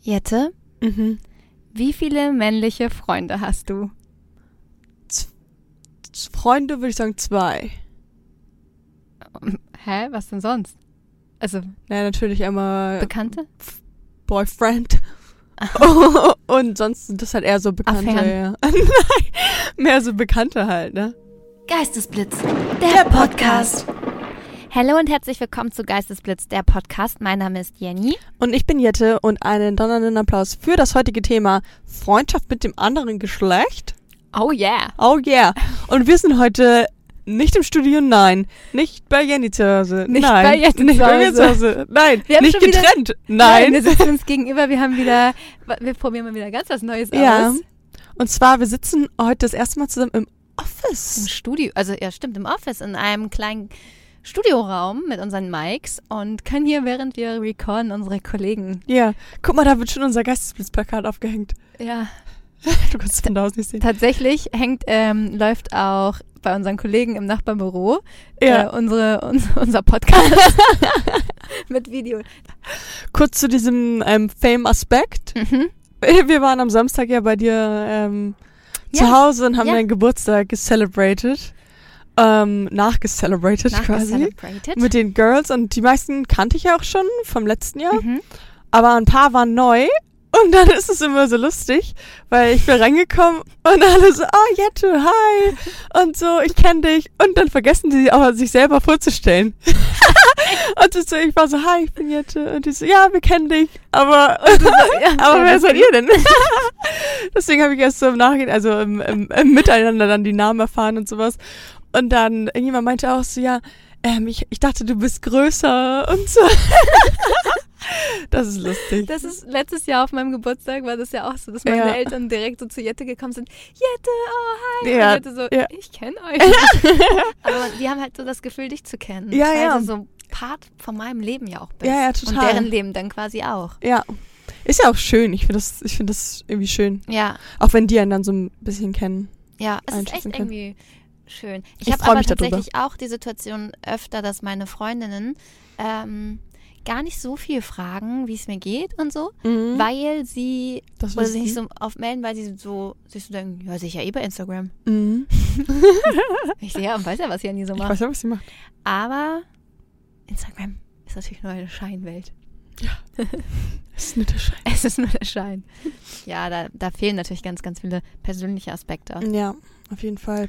Jette, Mhm. wie viele männliche Freunde hast du? Z- Freunde würde ich sagen zwei. Hä, was denn sonst? Also Ja, natürlich einmal Bekannte? Boyfriend. Und sonst sind das halt eher so Bekannte, ja. Nein, mehr so Bekannte halt, ne? Geistesblitz, der Podcast. Hallo und herzlich willkommen zu Geistesblitz, der Podcast. Mein Name ist Jenny. Und ich bin Jette und einen donnernden Applaus für das heutige Thema Freundschaft mit dem anderen Geschlecht. Oh yeah. Oh yeah. Und wir sind heute nicht im Studio, nein. Nicht bei Jenny zu Hause. Nicht nein. bei Jette nicht zu bei mir Hause. zu Hause. Nein. Wir nicht schon wieder- getrennt. Nein. wir sitzen uns gegenüber. Wir haben wieder, wir probieren mal wieder ganz was Neues Ja. aus. Und zwar, wir sitzen heute das erste Mal zusammen im Im Office. Studio, also ja stimmt, im Office, in einem kleinen Studioraum mit unseren Mics und können hier, während wir recorden, unsere Kollegen, Ja. Guck mal, da wird schon unser Geistesblitzplakat aufgehängt. ja, Du kannst es von da aus nicht sehen. tatsächlich hängt, ähm, läuft auch bei unseren Kollegen im Nachbarbüro Ja. äh, unsere, uns, unser Podcast mit Video. Kurz zu diesem ähm, Fame-Aspekt. Mhm. Wir waren am Samstag ja bei dir ähm, zu Ja. Hause und haben Ja. deinen Geburtstag gecelebrated. Ähm, nachgecelebrated quasi. Nachgecelebrated. Mit den Girls und die meisten kannte ich ja auch schon vom letzten Jahr. Mhm. Aber ein paar waren neu. Und dann ist es immer so lustig, weil ich bin reingekommen und alle so, oh Jette, hi. Und so, ich kenne dich. Und dann vergessen sie aber, sich selber vorzustellen. und so, ich war so, hi, ich bin Jette. Und die so, ja, wir kennen dich. Aber, ja, aber wer seid ihr denn? Deswegen habe ich erst so im Nachhinein, also im, im, im Miteinander dann die Namen erfahren und sowas. Und dann irgendjemand meinte auch so, ja, ähm, ich, ich dachte, du bist größer und so. das ist lustig. Das ist letztes Jahr auf meinem Geburtstag war das ja auch so, dass meine Ja. Eltern direkt so zu Jette gekommen sind. Jette, oh hi. Ja, Und Jette so, ja. ich kenne euch. Aber die haben halt so das Gefühl, dich zu kennen. Ja, weil ja. du so Part von meinem Leben ja auch bist. Ja, ja, Und total. deren Leben dann quasi auch. Ja. Ist ja auch schön. Ich finde das, ich finde das irgendwie schön. Ja, Auch wenn die einen dann so ein bisschen kennen. ja, es ist echt können. irgendwie schön. Ich, Ich habe aber mich darüber. tatsächlich auch die Situation öfter, dass meine Freundinnen ähm, gar nicht so viel fragen, wie es mir geht und so, Mhm. weil sie das oder sich nicht so aufmelden, weil sie so sich so denken, ja, sicher eh bei Instagram. Mhm. Ich sehe ja und weiß ja, was Janni so Ich macht. weiß ja, was sie macht. Aber Instagram ist natürlich nur eine Scheinwelt. Das ist nicht der Schein. Es ist nur der Schein. Ja, da, da fehlen natürlich ganz, ganz viele persönliche Aspekte. Ja, auf jeden Fall.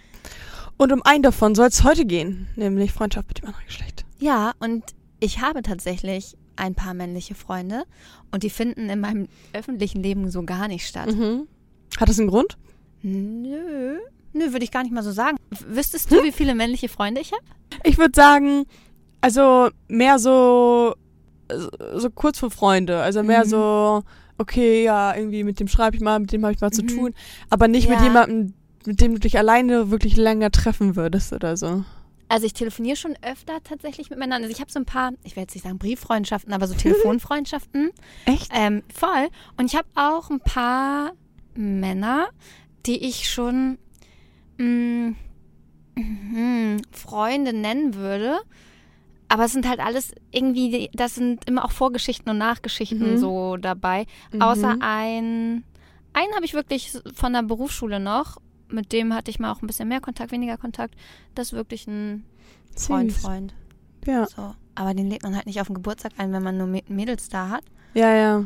Und um einen davon soll es heute gehen, nämlich Freundschaft mit dem anderen Geschlecht. Ja, und ich habe tatsächlich ein paar männliche Freunde und die finden in meinem öffentlichen Leben so gar nicht statt. Mhm. Hat das einen Grund? Nö. Nö, würde ich gar nicht mal so sagen. Wüsstest du, wie viele männliche Freunde ich habe? Ich würde sagen, also mehr so, so kurz vor Freunde. Also mehr Mhm. so, okay, ja, irgendwie mit dem schreibe ich mal, mit dem habe ich mal zu Mhm. tun. Aber nicht mit Ja. jemandem, mit dem du dich alleine wirklich länger treffen würdest oder so. Also ich telefoniere schon öfter tatsächlich mit Männern. Also ich habe so ein paar, ich will jetzt nicht sagen Brieffreundschaften, aber so Telefonfreundschaften. Echt? Ähm, voll. Und ich habe auch ein paar Männer, die ich schon mh, mh, Freunde nennen würde. Aber es sind halt alles irgendwie, das sind immer auch Vorgeschichten und Nachgeschichten Mhm. so dabei. Außer ein, einen habe ich wirklich von der Berufsschule noch. Mit dem hatte ich mal auch ein bisschen mehr Kontakt, weniger Kontakt. Das ist wirklich ein Freund, Süß. Freund. Ja. So. Aber den lädt man halt nicht auf den Geburtstag ein, wenn man nur Mä- Mädels da hat. Ja, ja.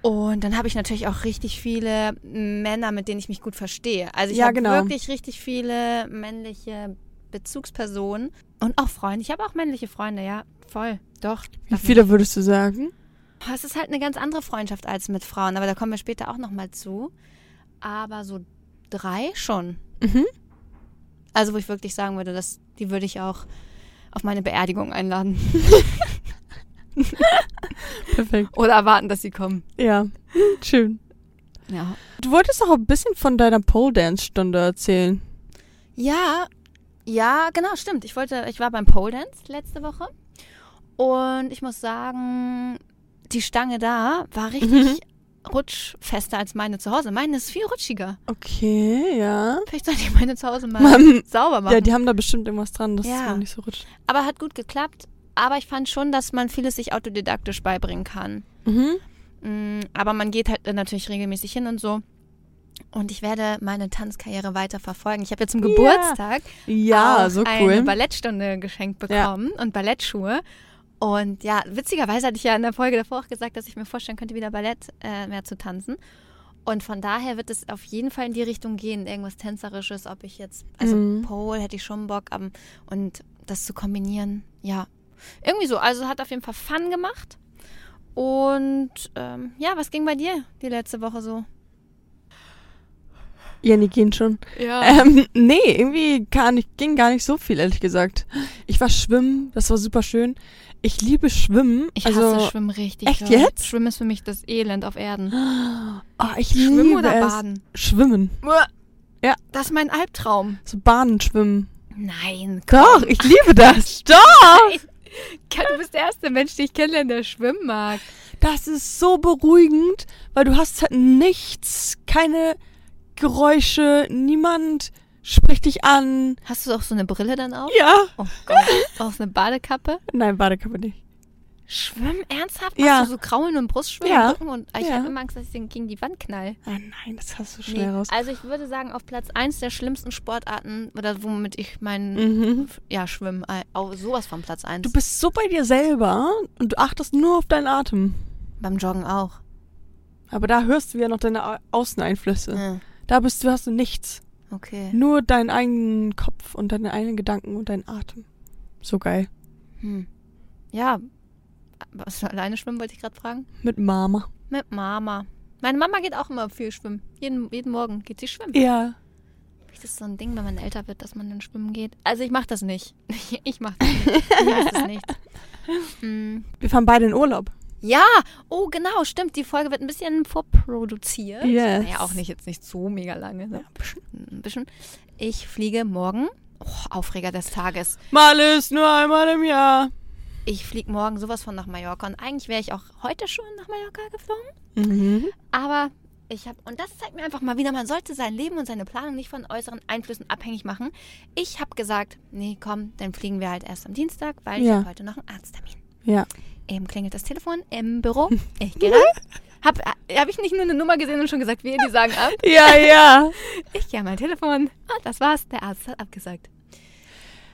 Und dann habe ich natürlich auch richtig viele Männer, mit denen ich mich gut verstehe. Also ich Ja, habe genau. wirklich richtig viele männliche Bezugspersonen und auch Freunde. Ich habe auch männliche Freunde, ja, voll. Doch. Wie viele würdest du sagen? Es ist halt eine ganz andere Freundschaft als mit Frauen, aber da kommen wir später auch nochmal zu. Aber so drei schon. Mhm. Also wo ich wirklich sagen würde, dass die würde ich auch auf meine Beerdigung einladen. Perfekt. Oder erwarten, dass sie kommen. Ja. Schön. Ja. Du wolltest auch ein bisschen von deiner Pole Dance Stunde erzählen. Ja, ja, genau, stimmt. Ich wollte, ich war beim Pole Dance letzte Woche und ich muss sagen, die Stange da war richtig rutschfester als meine zu Hause. Meine ist viel rutschiger. Okay, ja. Vielleicht sollte ich meine zu Hause mal Mann. sauber machen. Ja, die haben da bestimmt irgendwas dran, dass Ja. es nicht so rutscht. Aber hat gut geklappt. Aber ich fand schon, dass man vieles sich autodidaktisch beibringen kann. Mhm. Mm, Aber man geht halt natürlich regelmäßig hin und so. Und ich werde meine Tanzkarriere weiter verfolgen. Ich habe jetzt zum Ja. Geburtstag Ja, auch so eine cool. Ballettstunde geschenkt Ja. bekommen und Ballettschuhe. Und ja, witzigerweise hatte ich ja in der Folge davor auch gesagt, dass ich mir vorstellen könnte, wieder Ballett äh, mehr zu tanzen. Und von daher wird es auf jeden Fall in die Richtung gehen, irgendwas Tänzerisches, ob ich jetzt, also Mhm. Pole hätte ich schon Bock, ähm, und das zu kombinieren, ja. Irgendwie so, also hat auf jeden Fall Fun gemacht. Und ähm, ja, was ging bei dir die letzte Woche so? Jenny gehen schon. Ja. Ähm, nee, irgendwie nicht, ging gar nicht so viel, ehrlich gesagt. Ich war schwimmen, das war super schön. Ich liebe Schwimmen. Ich also, hasse Schwimmen richtig. echt doll. jetzt? Schwimmen ist für mich das Elend auf Erden. Oh, ich Schwimmen liebe oder es. baden? Schwimmen. Ja. Das ist mein Albtraum. So Bahnen schwimmen. Nein. Doch, komm. ich liebe das. Doch. Nein. Du bist der erste Mensch, den ich kennenlerne, der schwimmen mag. Das ist so beruhigend, weil du hast halt nichts, keine Geräusche, niemand spricht dich an. Hast du auch so eine Brille dann auf? Ja. Oh Gott. Auch so eine Badekappe? Nein, Badekappe nicht. Schwimmen? Ernsthaft? Ja. Machst du so Kraulen und Brustschwimmen Ja. Rücken? Und ich Ja. habe immer Angst, dass ich den gegen die Wand knall. Ah, nein, das hast du Nee. schnell raus. Also ich würde sagen, auf Platz eins der schlimmsten Sportarten, oder womit ich meinen, Mhm. ja, Schwimmen, äh, auch sowas von Platz eins. Du bist so bei dir selber und du achtest nur auf deinen Atem. Beim Joggen auch. Aber da hörst du ja noch deine Au- Außeneinflüsse. Ja. Da bist du, hast du nichts. Okay. Nur deinen eigenen Kopf und deine eigenen Gedanken und deinen Atem. So geil. Hm. Ja. Was alleine schwimmen, wollte ich gerade fragen? Mit Mama. Mit Mama. Meine Mama geht auch immer viel schwimmen. Jeden, jeden Morgen geht sie schwimmen. Ja. Das ist so ein Ding, wenn man älter wird, dass man dann schwimmen geht. Also ich mache das nicht. Ich mache das nicht. Ich das nicht. Mm. Wir fahren beide in Urlaub. Ja, oh genau, stimmt. Die Folge wird ein bisschen vorproduziert. Yes. Naja, auch nicht jetzt nicht so mega lange. Ne? Ein bisschen. Ich fliege morgen. Oh, Aufreger des Tages. Mal ist nur einmal im Jahr. Ich fliege morgen sowas von nach Mallorca. Und eigentlich wäre ich auch heute schon nach Mallorca geflogen. Mhm. Aber ich habe, und das zeigt mir einfach mal wieder, man sollte sein Leben und seine Planung nicht von äußeren Einflüssen abhängig machen. Ich habe gesagt, nee, komm, dann fliegen wir halt erst am Dienstag, weil ich Ja. habe heute noch einen Arzttermin. Ja. Eben klingelt das Telefon im Büro. Ich gehe rein. Hab, hab ich nicht nur eine Nummer gesehen und schon gesagt, wir, die sagen ab. Ja, ja. Ich gehe an mein Telefon. Ah, das war's. Der Arzt hat abgesagt.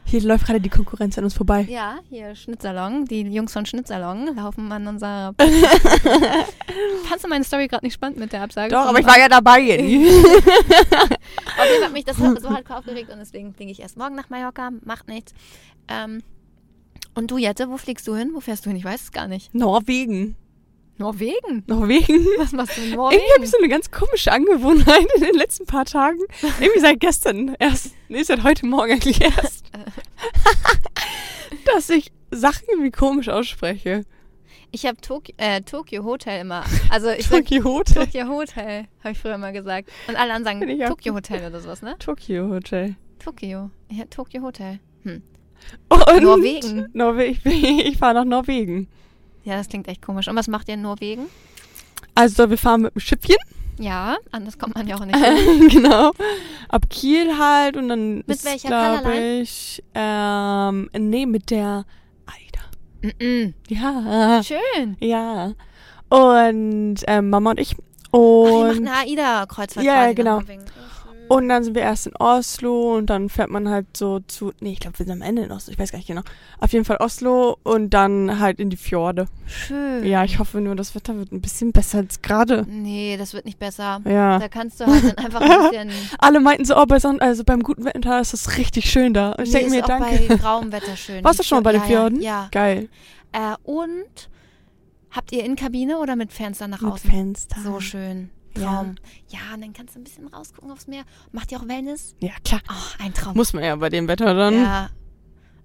Hier läuft gerade die Konkurrenz an uns vorbei. Ja, hier Schnittsalon. Die Jungs von Schnittsalon laufen an unserer. Fandst du meine Story gerade nicht spannend mit der Absage? Doch, aber ich war ja dabei, Jenny. Auf jeden Fall hat mich das so halt aufgeregt und deswegen fliege ich erst morgen nach Mallorca. Macht nichts. Ähm, und du, Jette, wo fliegst du hin? Wo fährst du hin? Ich weiß es gar nicht. Norwegen. Norwegen? Norwegen. Was machst du in Irgendwie Norwegen? habe ich so eine ganz komische Angewohnheit in den letzten paar Tagen. Irgendwie seit gestern erst. Nee, seit heute Morgen eigentlich erst. dass ich Sachen irgendwie komisch ausspreche. Ich habe Tok äh, Tokyo Hotel immer. Also ich Tokyo Hotel. Tokyo Hotel, habe ich früher immer gesagt. Und alle anderen sagen Tokyo Hotel oder sowas, ne? Tokyo Hotel. Tokyo. Ja, Tokyo Hotel. Hm. Und Norwegen. Norwegen. Ich, ich fahre nach Norwegen. Ja, das klingt echt komisch. Und was macht ihr in Norwegen? Also wir fahren mit dem Schiffchen. Ja, anders kommt man ja auch nicht genau. Ab Kiel halt und dann Mit ist, welcher glaube ich, ähm, nee, mit der Aida. Mm Ja. -mm. Schön. Ja. Und ähm, Mama und ich. Ach, ihr macht Und, eine AIDA-Kreuzfahrt Ja, nach genau. Und dann sind wir erst in Oslo und dann fährt man halt so zu. Nee, ich glaube, wir sind am Ende in Oslo. Ich weiß gar nicht genau. Auf jeden Fall Oslo und dann halt in die Fjorde. Schön. Ja, ich hoffe nur, das Wetter wird ein bisschen besser als gerade. Nee, das wird nicht besser. Ja. Da kannst du halt dann einfach ein bisschen. Alle meinten so, oh, bei Son also beim guten Wetter ist das richtig schön da. Und ich Nee, denke mir, ist auch danke. bei grauem Wetter schön. Warst du schon mal bei den Fjorden? Ja. Geil. ja. Äh, und habt ihr Innenkabine oder mit Fenster nach Mit außen? Fenster. So schön. Ja. Traum. Ja. und dann kannst du ein bisschen rausgucken aufs Meer. Macht ihr auch Wellness? Ja, klar. Oh, ein Traum. Muss man ja bei dem Wetter dann. Ja.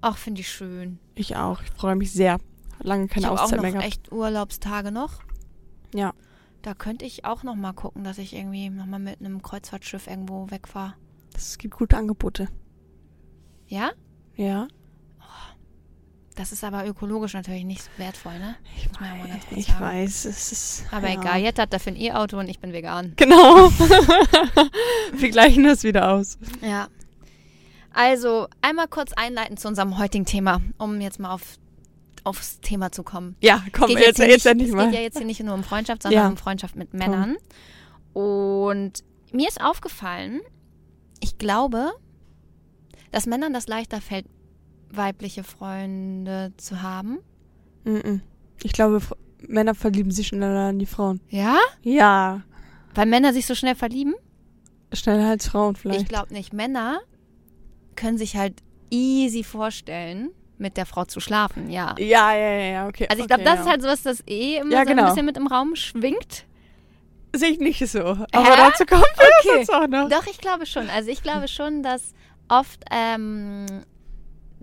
Ach, finde ich schön. Ich auch. Ich freue mich sehr. Hat lange keine ich habe auch Auszeit noch mehr gehabt. echt Urlaubstage noch. Ja. Da könnte ich auch noch mal gucken, dass ich irgendwie noch mal mit einem Kreuzfahrtschiff irgendwo wegfahre. Es gibt gute Angebote. Ja? Ja. Das ist aber ökologisch natürlich nicht so wertvoll, ne? Ich, Muss man ja mal ganz kurz ich sagen. weiß, es ist. Aber ja. egal, Jette hat dafür ein E-Auto und ich bin vegan. Genau. Wir gleichen das wieder aus. aufs Thema zu kommen. Ja, komm, Geht jetzt, jetzt, nicht, endlich es mal. geht ja jetzt hier nicht nur um Freundschaft, sondern Ja. um Freundschaft mit Männern. Und mir ist aufgefallen, ich glaube, dass Männern das leichter fällt, weibliche Freunde zu haben. Ich glaube, Fr- Männer verlieben sich schneller an die Frauen. Ja? Ja, Weil Männer sich so schnell verlieben? schneller als Frauen vielleicht. Ich glaube nicht. Männer können sich halt easy vorstellen, mit der Frau zu schlafen, ja. ja, ja, ja, ja, okay. Also ich glaube, okay, das ja. ist halt sowas, das eh immer Ja, so genau. ein bisschen mit im Raum schwingt. Sehe ich nicht so. Aber Hä? dazu wir Okay. jetzt auch noch. Doch, ich glaube schon. Also ich glaube schon, dass oft ähm,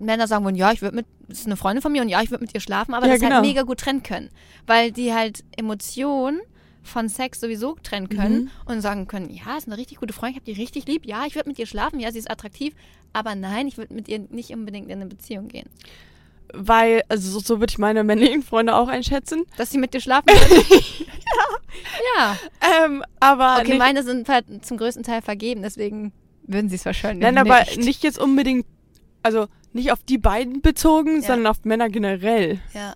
Männer sagen wollen, ja, ich würde mit, das ist eine Freundin von mir und ja, ich würde mit ihr schlafen, aber Ja, das halt genau. mega gut trennen können. Weil die halt Emotionen von Sex sowieso trennen können Mhm. und sagen können, ja, ist eine richtig gute Freundin, ich habe die richtig lieb, ja, ich würde mit ihr schlafen, ja, sie ist attraktiv, aber nein, ich würde mit ihr nicht unbedingt in eine Beziehung gehen. Weil, also so, so würde ich meine männlichen Freunde auch einschätzen. Dass sie mit dir schlafen würden? ja. Ähm, aber Okay, nicht, meine sind halt zum größten Teil vergeben, deswegen würden sie es wahrscheinlich nein, aber nicht jetzt unbedingt, also nicht auf die beiden bezogen, Ja. sondern auf Männer generell. Ja.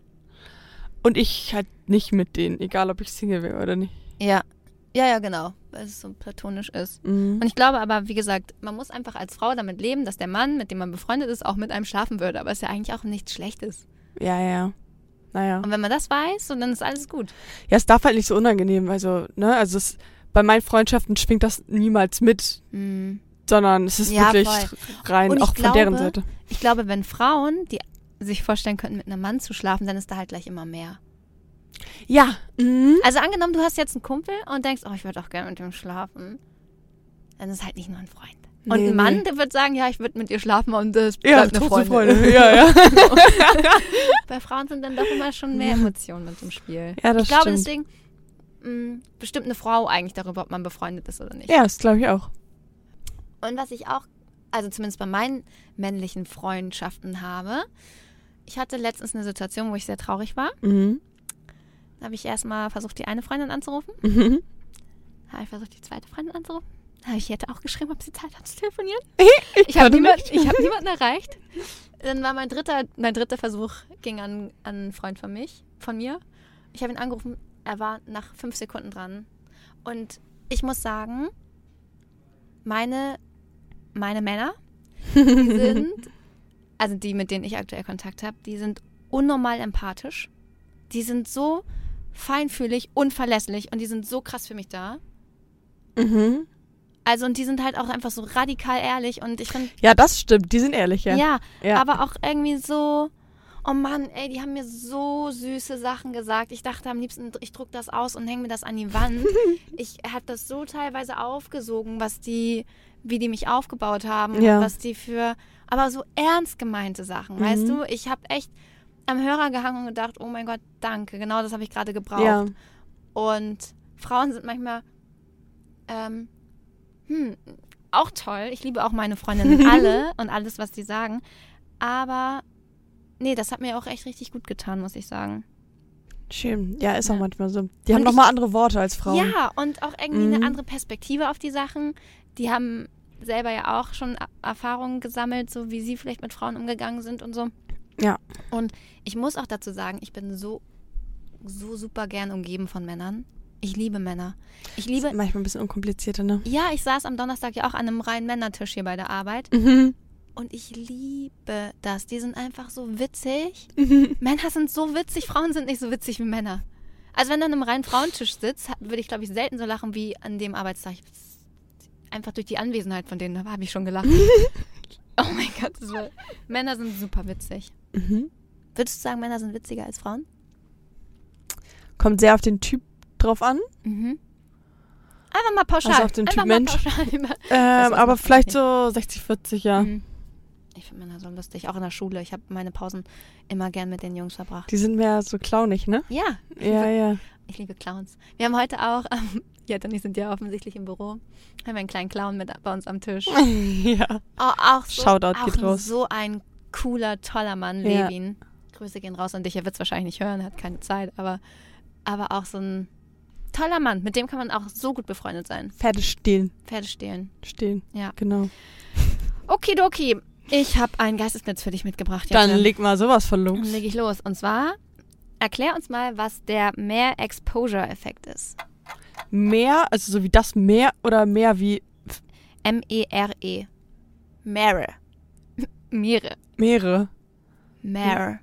Und ich halt nicht mit denen, egal ob ich Single wäre oder nicht. Ja. Ja, ja, genau. Weil es so platonisch ist. Mhm. Und ich glaube aber, wie gesagt, man muss einfach als Frau damit leben, dass der Mann, mit dem man befreundet ist, auch mit einem schlafen würde. Aber es ist ja eigentlich auch nichts Schlechtes. Ja, ja. Naja. Und wenn man das weiß, dann ist alles gut. Ja, es darf halt nicht so unangenehm, also, ne, also es, bei meinen Freundschaften schwingt das niemals mit, Mhm. Sondern es ist Ja, wirklich voll. rein, auch von deren glaube- Seite. Ich glaube, wenn Frauen, die sich vorstellen könnten, mit einem Mann zu schlafen, dann ist da halt gleich immer mehr. Ja. Mhm. Also angenommen, du hast jetzt einen Kumpel und denkst, oh, ich würde auch gerne mit dem schlafen. Dann ist halt nicht nur ein Freund. Und Nee, ein Mann, nee. der wird sagen, ja, ich würde mit dir schlafen und das Ja, bleibt eine Freundin. Freunde. Ja, ja. Bei Frauen sind dann doch immer schon mehr Emotionen mit im Spiel. Ja, das ich glaube stimmt. deswegen mh, bestimmt eine Frau eigentlich darüber, ob man befreundet ist oder nicht. Ja, das glaube ich auch. Und was ich auch, also zumindest bei meinen männlichen Freundschaften habe, ich hatte letztens eine Situation, wo ich sehr traurig war. Mhm. Da habe ich erstmal versucht, die eine Freundin anzurufen. Mhm. Da habe ich versucht, die zweite Freundin anzurufen. Da habe ich Jette auch geschrieben, ob sie Zeit hat zu telefonieren. Ich, Ich habe niemand, hab niemanden erreicht. Dann war mein dritter, mein dritter Versuch, ging an, an einen Freund von mich, von mir. Ich habe ihn angerufen, er war nach fünf Sekunden dran. Und ich muss sagen, meine, meine Männer, die sind, also die, mit denen ich aktuell Kontakt habe, die sind unnormal empathisch. Die sind so feinfühlig und verlässlich und die sind so krass für mich da. Mhm. Also und die sind halt auch einfach so radikal ehrlich und ich finde Ja, das stimmt. Die sind ehrlich, ja. Ja, Ja. aber auch irgendwie so, oh Mann, ey, die haben mir so süße Sachen gesagt. Ich dachte am liebsten, ich druck das aus und hänge mir das an die Wand. ich habe das so teilweise aufgesogen, was die, wie die mich aufgebaut haben Ja. und was die für, aber so ernst gemeinte Sachen, weißt Mhm. du? Ich habe echt am Hörer gehangen und gedacht, oh mein Gott, danke, genau das habe ich gerade gebraucht. Ja. Und Frauen sind manchmal, ähm, hm, auch toll. Ich liebe auch meine Freundinnen alle und alles, was die sagen. Aber nee, das hat mir auch echt richtig gut getan, muss ich sagen. Schön. Ja, ist auch Ja. manchmal so. Die haben Und nochmal andere Worte als Frauen. Ja, und auch irgendwie Mhm. eine andere Perspektive auf die Sachen. Die haben selber ja auch schon Erfahrungen gesammelt, so wie sie vielleicht mit Frauen umgegangen sind und so. Ja. Und ich muss auch dazu sagen, ich bin so, so super gern umgeben von Männern. Ich liebe Männer. Ich liebe, Ist manchmal ein bisschen unkomplizierter, ne? Ja, ich saß am Donnerstag ja auch an einem reinen Männertisch hier bei der Arbeit Mhm. Und ich liebe das. Die sind einfach so witzig. Männer sind so witzig, Frauen sind nicht so witzig wie Männer. Also wenn du an einem reinen Frauentisch sitzt, würde ich glaube ich selten so lachen wie an dem Arbeitstag. Einfach durch die Anwesenheit von denen, da habe ich schon gelacht. oh mein Gott, war, Männer sind super witzig. Mhm. Würdest du sagen, Männer sind witziger als Frauen? Kommt sehr auf den Typ drauf an. Mhm. Einfach mal pauschal. Also auf den Typ Mensch. Ähm, aber vielleicht so 60, 40, ja. Mhm. Ich finde Männer so lustig, auch in der Schule. Ich habe meine Pausen immer gern mit den Jungs verbracht. Die sind mehr so clownig, ne? Ja, ich, Ja, liebe, ja. ich liebe Clowns. Wir haben heute auch, ähm, ja, und ich sind ja offensichtlich im Büro, haben wir einen kleinen Clown mit bei uns am Tisch. ja. Oh, auch so, Shoutout auch geht raus. so ein cooler, toller Mann, Ja. Levin. Grüße gehen raus an dich. Er wird es wahrscheinlich nicht hören, er hat keine Zeit, aber, aber auch so ein toller Mann. Mit dem kann man auch so gut befreundet sein. Pferde stehlen. Pferde stehlen. Stehen. Ja. Genau. Okidoki. Ich habe einen Geistesblitz für dich mitgebracht. Dann Jette. leg mal sowas von Dann los. leg ich los. Und zwar, erklär uns mal, was der Mehr-Exposure-Effekt ist. Meer, also so wie das Meer oder mehr wie M-E-R-E. Mere. Meere. Meere. Mere.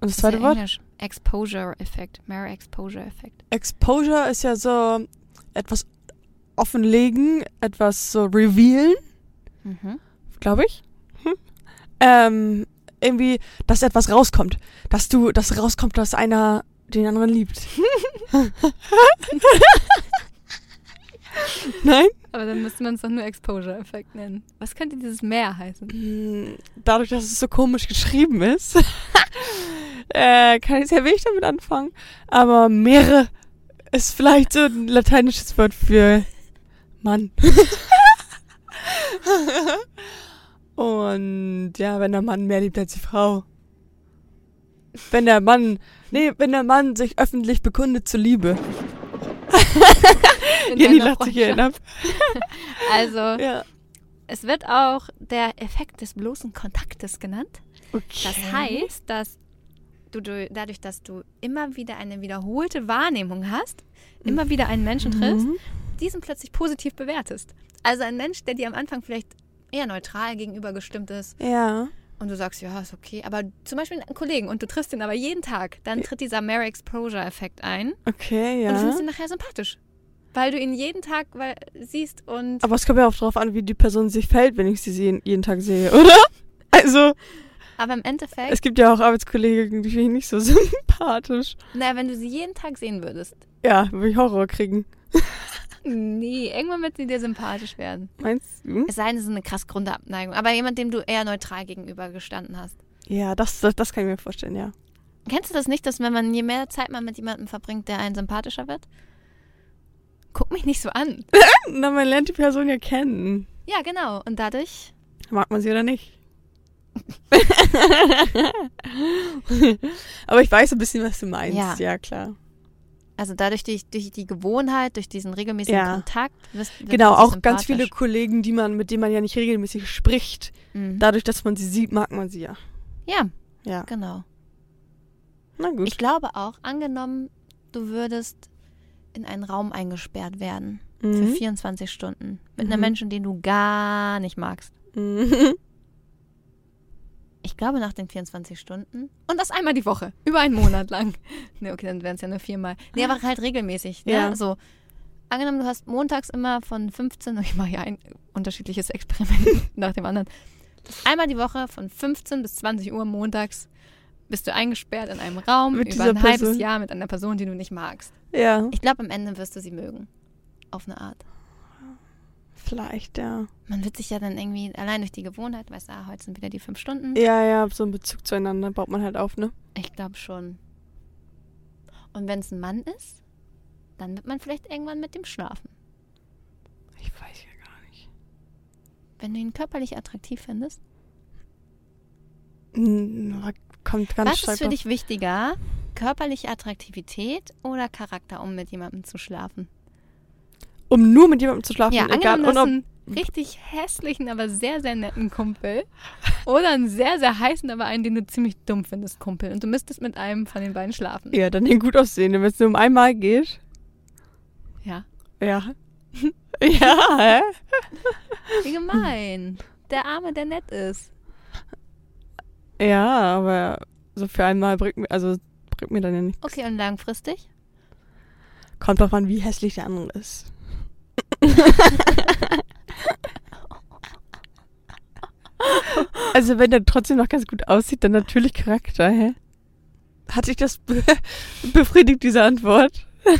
Und das ist zweite Wort? Englisch. Exposure-Effekt. Mere-Exposure-Effekt. Exposure ist ja so etwas offenlegen, etwas so revealen, Mhm. glaube ich. Hm. Ähm, irgendwie, dass etwas rauskommt. Dass du, dass rauskommt, dass einer den anderen liebt. Nein? Aber dann müsste man es doch nur Exposure-Effekt nennen. Was könnte dieses Meer heißen? Hm, Dadurch, dass es so komisch geschrieben ist, äh, kann ich sehr wenig damit anfangen. Aber Meere ist vielleicht so ein lateinisches Wort für Mann. Und ja, wenn der Mann mehr liebt als die Frau. Wenn der Mann, nee, wenn der Mann sich öffentlich bekundet zur Liebe. Jenny lacht sich hier Freundschaft. ab. Also, Ja. es wird auch der Effekt des bloßen Kontaktes genannt. Okay. Das heißt, dass du, du dadurch, dass du immer wieder eine wiederholte Wahrnehmung hast, immer wieder einen Menschen triffst, Mhm. diesen plötzlich positiv bewertest. Also ein Mensch, der dir am Anfang vielleicht eher neutral gegenüber gestimmt ist Ja. und du sagst, ja, ist okay, aber zum Beispiel einen Kollegen und du triffst ihn aber jeden Tag, dann tritt dieser Mare Exposure-Effekt ein Okay, ja. und du findest ihn nachher sympathisch. Weil du ihn jeden Tag weil, siehst und Aber es kommt ja auch drauf an, wie die Person sich fällt, wenn ich sie jeden, jeden Tag sehe, oder? Also, aber im Endeffekt, es gibt ja auch Arbeitskollegen, die finde ich nicht so sympathisch. naja, wenn du sie jeden Tag sehen würdest, Ja, würde ich Horror kriegen. nee, irgendwann wird sie dir sympathisch werden. Meinst du? Es sei denn, es ist eine krass Grundabneigung. Aber jemand, dem du eher neutral gegenüber gestanden hast. Ja, das, das, das kann ich mir vorstellen, ja. Kennst du das nicht, dass wenn man je mehr Zeit man mit jemandem verbringt, der einen sympathischer wird? Guck mich nicht so an. Na, man lernt die Person ja kennen. Ja, genau. Und dadurch, Mag man sie oder nicht? Aber ich weiß ein bisschen, was du meinst. Ja. Ja, klar. Also dadurch durch, durch die Gewohnheit, durch diesen regelmäßigen Ja. Kontakt. Wirst, wird Genau, auch ganz viele Kollegen, die man, mit denen man ja nicht regelmäßig spricht. Mhm. Dadurch, dass man sie sieht, mag man sie ja. Ja, Ja. genau. Na gut. Ich glaube auch, angenommen, du würdest in einen Raum eingesperrt werden für Mhm. 24 Stunden mit einem Mhm. Menschen, den du gar nicht magst. Mhm. Ich glaube, nach den 24 Stunden. Und das einmal die Woche. Über einen Monat lang. Ne, okay, dann wären es ja nur viermal. Nee, aber halt regelmäßig. Ne? Ja. So, angenommen, du hast montags immer von 15, ich mache ja ein unterschiedliches Experiment nach dem anderen. Einmal die Woche von 15 bis 20 Uhr montags bist du eingesperrt in einem Raum Mit über ein halbes Person. Jahr mit einer Person, die du nicht magst. Ja, Ich glaube, am Ende wirst du sie mögen. Auf eine Art. Vielleicht, ja. Man wird sich ja dann irgendwie allein durch die Gewohnheit, weißt du, ah, heute sind wieder die fünf Stunden. Ja, ja, so einen Bezug zueinander baut man halt auf, ne? Ich glaube schon. Und wenn es ein Mann ist, dann wird man vielleicht irgendwann mit dem schlafen. Ich weiß ja gar nicht. Wenn du ihn körperlich attraktiv findest. Hm, kommt ganz Was ist für drauf- dich wichtiger? Körperliche Attraktivität oder Charakter, um mit jemandem zu schlafen? Um nur mit jemandem zu schlafen, Ja, egal. Und ob, einen richtig hässlichen, aber sehr, sehr netten Kumpel. Oder einen sehr, sehr heißen, aber einen, den du ziemlich dumm findest, Kumpel. Und du müsstest mit einem von den beiden schlafen. ja, dann den gut aussehen, wenn es nur um einmal geht. Ja. Ja. ja, hä? Wie gemein. Der Arme, der nett ist. Ja, aber so für einmal bringt mir, also bringt mir dann ja nicht. Okay, und langfristig? Kommt drauf an, wie hässlich der andere ist. Also wenn der trotzdem noch ganz gut aussieht, dann natürlich Charakter, hä? Hat sich das be befriedigt, diese Antwort?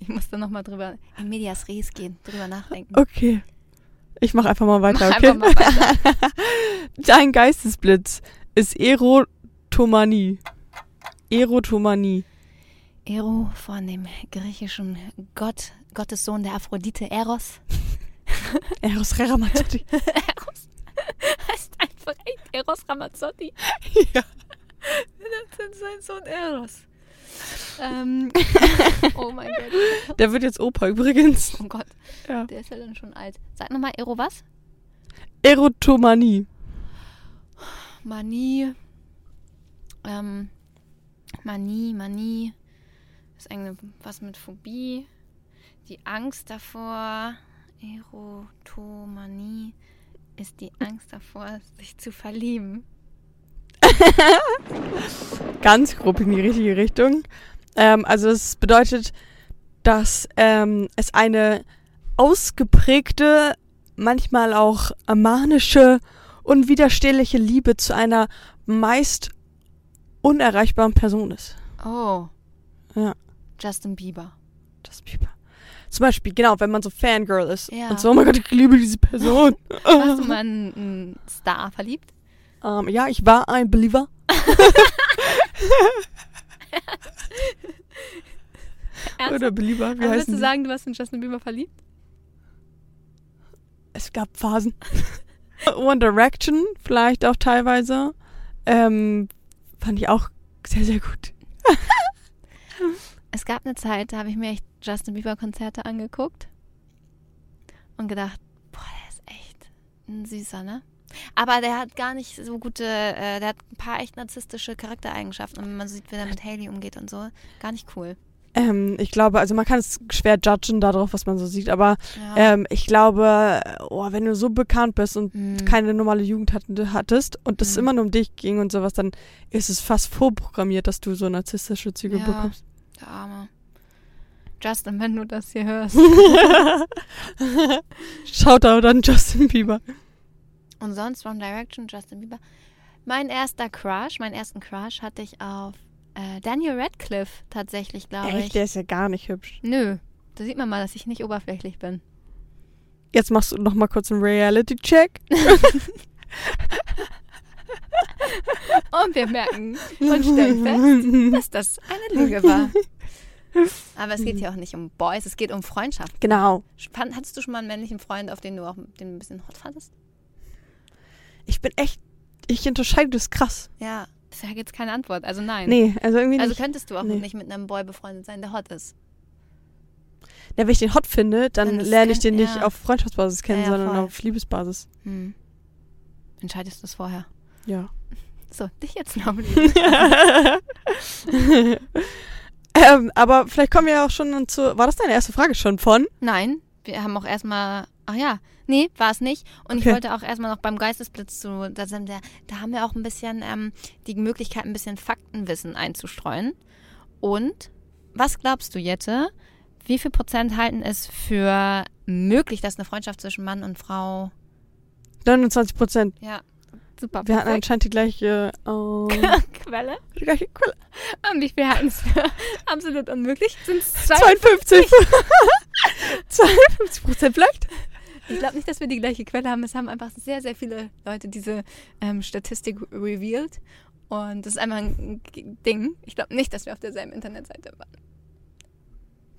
Ich muss da nochmal drüber in Medias Res gehen, drüber nachdenken. Okay. Ich mach einfach mal weiter, Mach okay? einfach mal weiter. Dein Geistesblitz ist Erotomanie. Erotomanie. Ero von dem griechischen Gott, Gottessohn der Aphrodite, Eros. Eros Ramazzotti. Eros heißt einfach echt Eros Ramazzotti. ja. Das ist sein Sohn Eros. Ähm, oh mein Gott. Der wird jetzt Opa übrigens. Oh Gott, Ja. der ist ja dann schon alt. Sag nochmal, Ero was? Erotomanie. Manie. Ähm, Manie, Manie. Ist eigentlich was mit Phobie. Die Angst davor. Erotomanie ist die Angst davor, sich zu verlieben. Ganz grob in die richtige Richtung. Ähm, also es bedeutet, dass ähm, es eine ausgeprägte, manchmal auch manische, unwiderstehliche Liebe zu einer meist unerreichbaren Person ist. Oh. Ja. Justin Bieber. Das Bieber. Zum Beispiel, genau, wenn man so Fangirl ist. Ja. Und so, oh mein Gott, ich liebe diese Person. Warst du mal in einen Star verliebt? Ähm, ja, ich war ein Believer. Oder Belieber, wie Aber heißt würdest du die? sagen, du warst in Justin Bieber verliebt? Es gab Phasen. One Direction vielleicht auch teilweise. Ähm, fand ich auch sehr, sehr gut. Es gab eine Zeit, da habe ich mir echt Justin Bieber Konzerte angeguckt und gedacht, boah, der ist echt ein süßer, ne? Aber der hat gar nicht so gute, äh, der hat ein paar echt narzisstische Charaktereigenschaften und wenn man sieht, wie er mit Haley umgeht und so, gar nicht cool. Ähm, ich glaube, also man kann es schwer judgen darauf, was man so sieht, aber Ja. ähm, ich glaube, oh, wenn du so bekannt bist und Hm. keine normale Jugend hat, hattest und es Mhm. immer nur um dich ging und sowas, dann ist es fast vorprogrammiert, dass du so narzisstische Züge Ja. bekommst. Der Arme. Justin, wenn du das hier hörst. Shoutout an Justin Bieber. Und sonst One Direction, Justin Bieber. Mein erster Crush, meinen ersten Crush hatte ich auf äh, Daniel Radcliffe tatsächlich, glaube ich. Echt, der ist ja gar nicht hübsch. Nö, da sieht man mal, dass ich nicht oberflächlich bin. Jetzt machst du noch mal kurz einen Reality-Check. Und wir merken und stellen fest, dass das eine Lüge war. Aber es geht hier auch nicht um Boys, es geht um Freundschaft. Genau. Hattest du schon mal einen männlichen Freund, auf den du auch den ein bisschen hot fandest? Ich bin echt, ich unterscheide das krass. Ja, ist ja jetzt keine Antwort. Also nein. Nee, also irgendwie Also nicht. könntest du auch Nee. nicht mit einem Boy befreundet sein, der hot ist. Ja, wenn ich den hot finde, dann Dann lerne ich den nicht ja. auf Freundschaftsbasis kennen, Ja, ja, sondern voll. auf Liebesbasis. Hm. Entscheidest du es vorher? Ja. So, dich jetzt noch. ähm, aber vielleicht kommen wir ja auch schon zu. War das deine erste Frage schon von? Nein, wir haben auch erstmal. Ach ja, nee, war es nicht. Und Okay. ich wollte auch erstmal noch beim Geistesblitz zu. Da, sind wir, da haben wir auch ein bisschen ähm, die Möglichkeit, ein bisschen Faktenwissen einzustreuen. Und was glaubst du, Jette? Wie viel Prozent halten es für möglich, dass eine Freundschaft zwischen Mann und Frau. 29 Prozent. Ja, super. Wir hatten anscheinend die gleiche, ähm, Quelle. die gleiche Quelle. Und wie viel halten es für absolut unmöglich? Sind es zwei? 52. 52 Prozent vielleicht? Ich glaube nicht, dass wir die gleiche Quelle haben. Es haben einfach sehr, sehr viele Leute diese ähm, Statistik revealed. Und das ist einfach ein Ding. Ich glaube nicht, dass wir auf derselben Internetseite waren.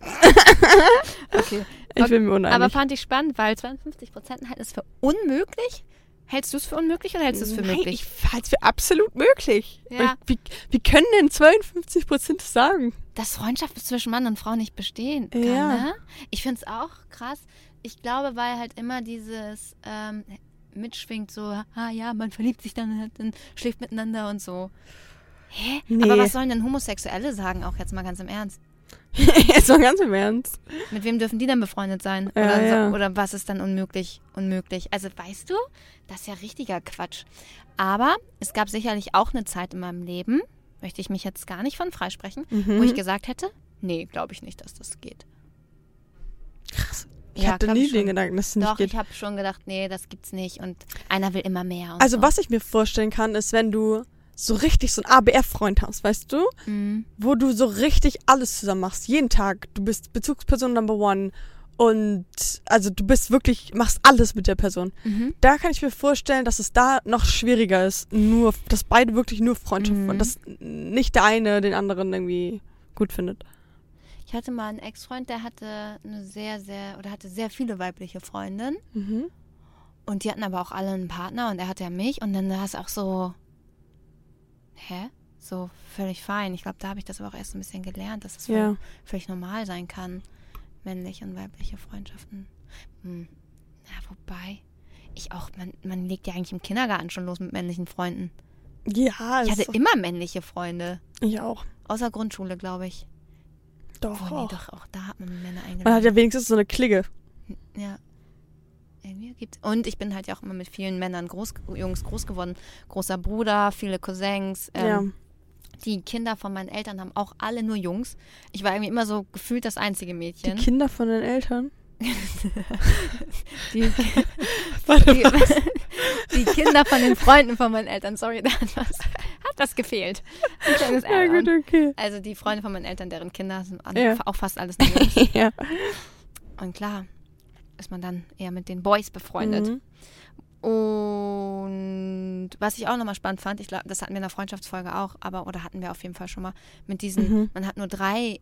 okay. Ich bin mir uneinig. Aber fand ich spannend, weil 52 Prozent halten es für unmöglich. Hältst du es für unmöglich oder hältst du es für Nein, möglich? Ich halte es für absolut möglich. Ja. Wie, wie können denn 52 Prozent das sagen? Dass Freundschaft zwischen Mann und Frau nicht bestehen kann, Ja. ne? Ich finde es auch krass. Ich glaube, weil halt immer dieses ähm, mitschwingt, so, ah ja, man verliebt sich dann, halt, dann schläft miteinander und so. Hä? Nee. Aber was sollen denn Homosexuelle sagen, auch jetzt mal ganz im Ernst? Jetzt mal ganz im Ernst. Mit wem dürfen die dann befreundet sein? Ja, oder, ja. So, oder was ist dann unmöglich? Unmöglich. Also weißt du, das ist ja richtiger Quatsch. Aber es gab sicherlich auch eine Zeit in meinem Leben, möchte ich mich jetzt gar nicht von freisprechen, Mhm. wo ich gesagt hätte, nee, glaube ich nicht, dass das geht. Krass. Ich Ja, hatte nie ich den schon. Gedanken, dass es nicht Doch, geht. ich habe schon gedacht, nee, das gibt's nicht und einer will immer mehr. Also so. was ich mir vorstellen kann, ist, wenn du so richtig so einen ABF-Freund hast, weißt du? Mhm. Wo du so richtig alles zusammen machst, jeden Tag. Du bist Bezugsperson Number One und also du bist wirklich, machst alles mit der Person. Mhm. Da kann ich mir vorstellen, dass es da noch schwieriger ist, nur, dass beide wirklich nur Freundschaft Mhm. und dass nicht der eine den anderen irgendwie gut findet. Ich hatte mal einen Ex-Freund, der hatte eine sehr, sehr, oder hatte sehr viele weibliche Freundinnen. Mhm. Und die hatten aber auch alle einen Partner und er hatte ja mich. Und dann war es auch so, hä? So völlig fein. Ich glaube, da habe ich das aber auch erst ein bisschen gelernt, dass es Ja. völlig, normal sein kann, männliche und weibliche Freundschaften. Hm. Ja, wobei, ich auch, man, man legt ja eigentlich im Kindergarten schon los mit männlichen Freunden. Ja, Ich hatte immer männliche Freunde. ich auch. Außer Grundschule, glaube ich. Doch, Oh, nee, auch. doch, auch da hat man Männer Man hat eingeladen. ja wenigstens so eine Klicke. Ja. Irgendwie gibt's. Und ich bin halt ja auch immer mit vielen Männern groß, Jungs groß geworden. Großer Bruder, viele Cousins. Ähm, ja. Die Kinder von meinen Eltern haben auch alle nur Jungs. Ich war irgendwie immer so gefühlt das einzige Die Mädchen. Kinder von den Eltern. Die, Warte, die, die Kinder von den Freunden von meinen Eltern. Sorry, da hat was, hat was gefehlt. Ein kleines Ja, gut, okay. Also die Freunde von meinen Eltern, deren Kinder sind Ja. auch fast alles nur Jungs. ja. Und klar ist man dann eher mit den Boys befreundet. Mhm. Und was ich auch nochmal spannend fand, ich glaube, das hatten wir in der Freundschaftsfolge auch, aber oder hatten wir auf jeden Fall schon mal, mit diesen, Mhm. man hat nur drei